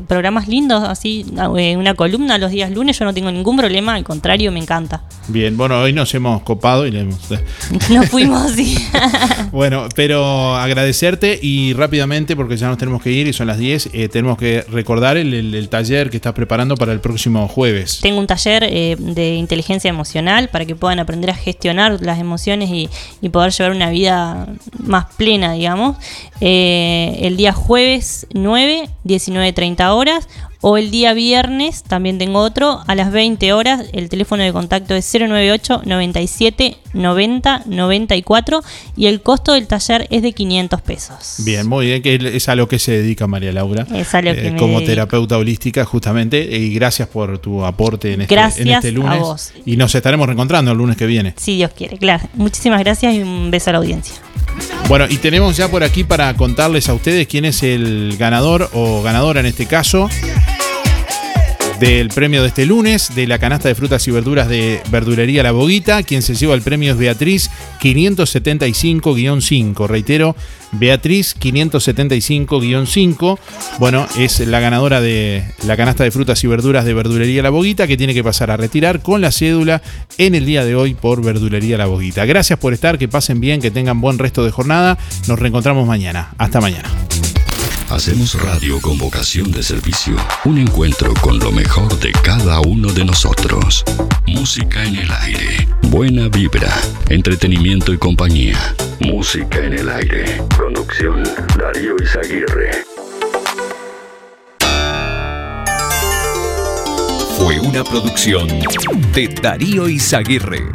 programas lindos, así, una columna los días lunes. Yo no tengo ningún problema, al contrario, me encanta. Bien, bueno, hoy nos hemos copado y le hemos... [LAUGHS] Nos fuimos, sí. [LAUGHS] Bueno, pero agradecerte y rápidamente, porque ya nos tenemos que ir y son las 10, eh, tenemos que recordar el, el- el taller que estás preparando para el próximo jueves. Tengo un taller eh, de inteligencia emocional para que puedan aprender a gestionar las emociones y, y poder llevar una vida más plena, digamos. Eh, el día jueves 9, 19.30 horas. O el día viernes, también tengo otro, a las 20 horas. El teléfono de contacto es 098 97 90 94 y el costo del taller es de 500 pesos. Bien, muy bien, que es a lo que se dedica María Laura. Es a lo que me como dedico. terapeuta holística, justamente. Y gracias por tu aporte en este, Gracias en este a lunes. vos. Y nos estaremos reencontrando el lunes que viene. Si Dios quiere, claro. Muchísimas gracias y un beso a la audiencia. Bueno, y tenemos ya por aquí para contarles a ustedes quién es el ganador o ganadora en este caso. Del premio de este lunes de la canasta de frutas y verduras de Verdulería La Boguita. Quien se lleva el premio es Beatriz 575-5. Reitero, Beatriz 575-5. Bueno, es la ganadora de la canasta de frutas y verduras de Verdulería La Boguita que tiene que pasar a retirar con la cédula en el día de hoy por Verdulería La Boguita. Gracias por estar, que pasen bien, que tengan buen resto de jornada. Nos reencontramos mañana. Hasta mañana. Hacemos radio con vocación de servicio. Un encuentro con lo mejor de cada uno de nosotros. Música en el aire. Buena vibra. Entretenimiento y compañía. Música en el aire. Conducción Darío Izaguirre. Fue una producción de Darío Izaguirre.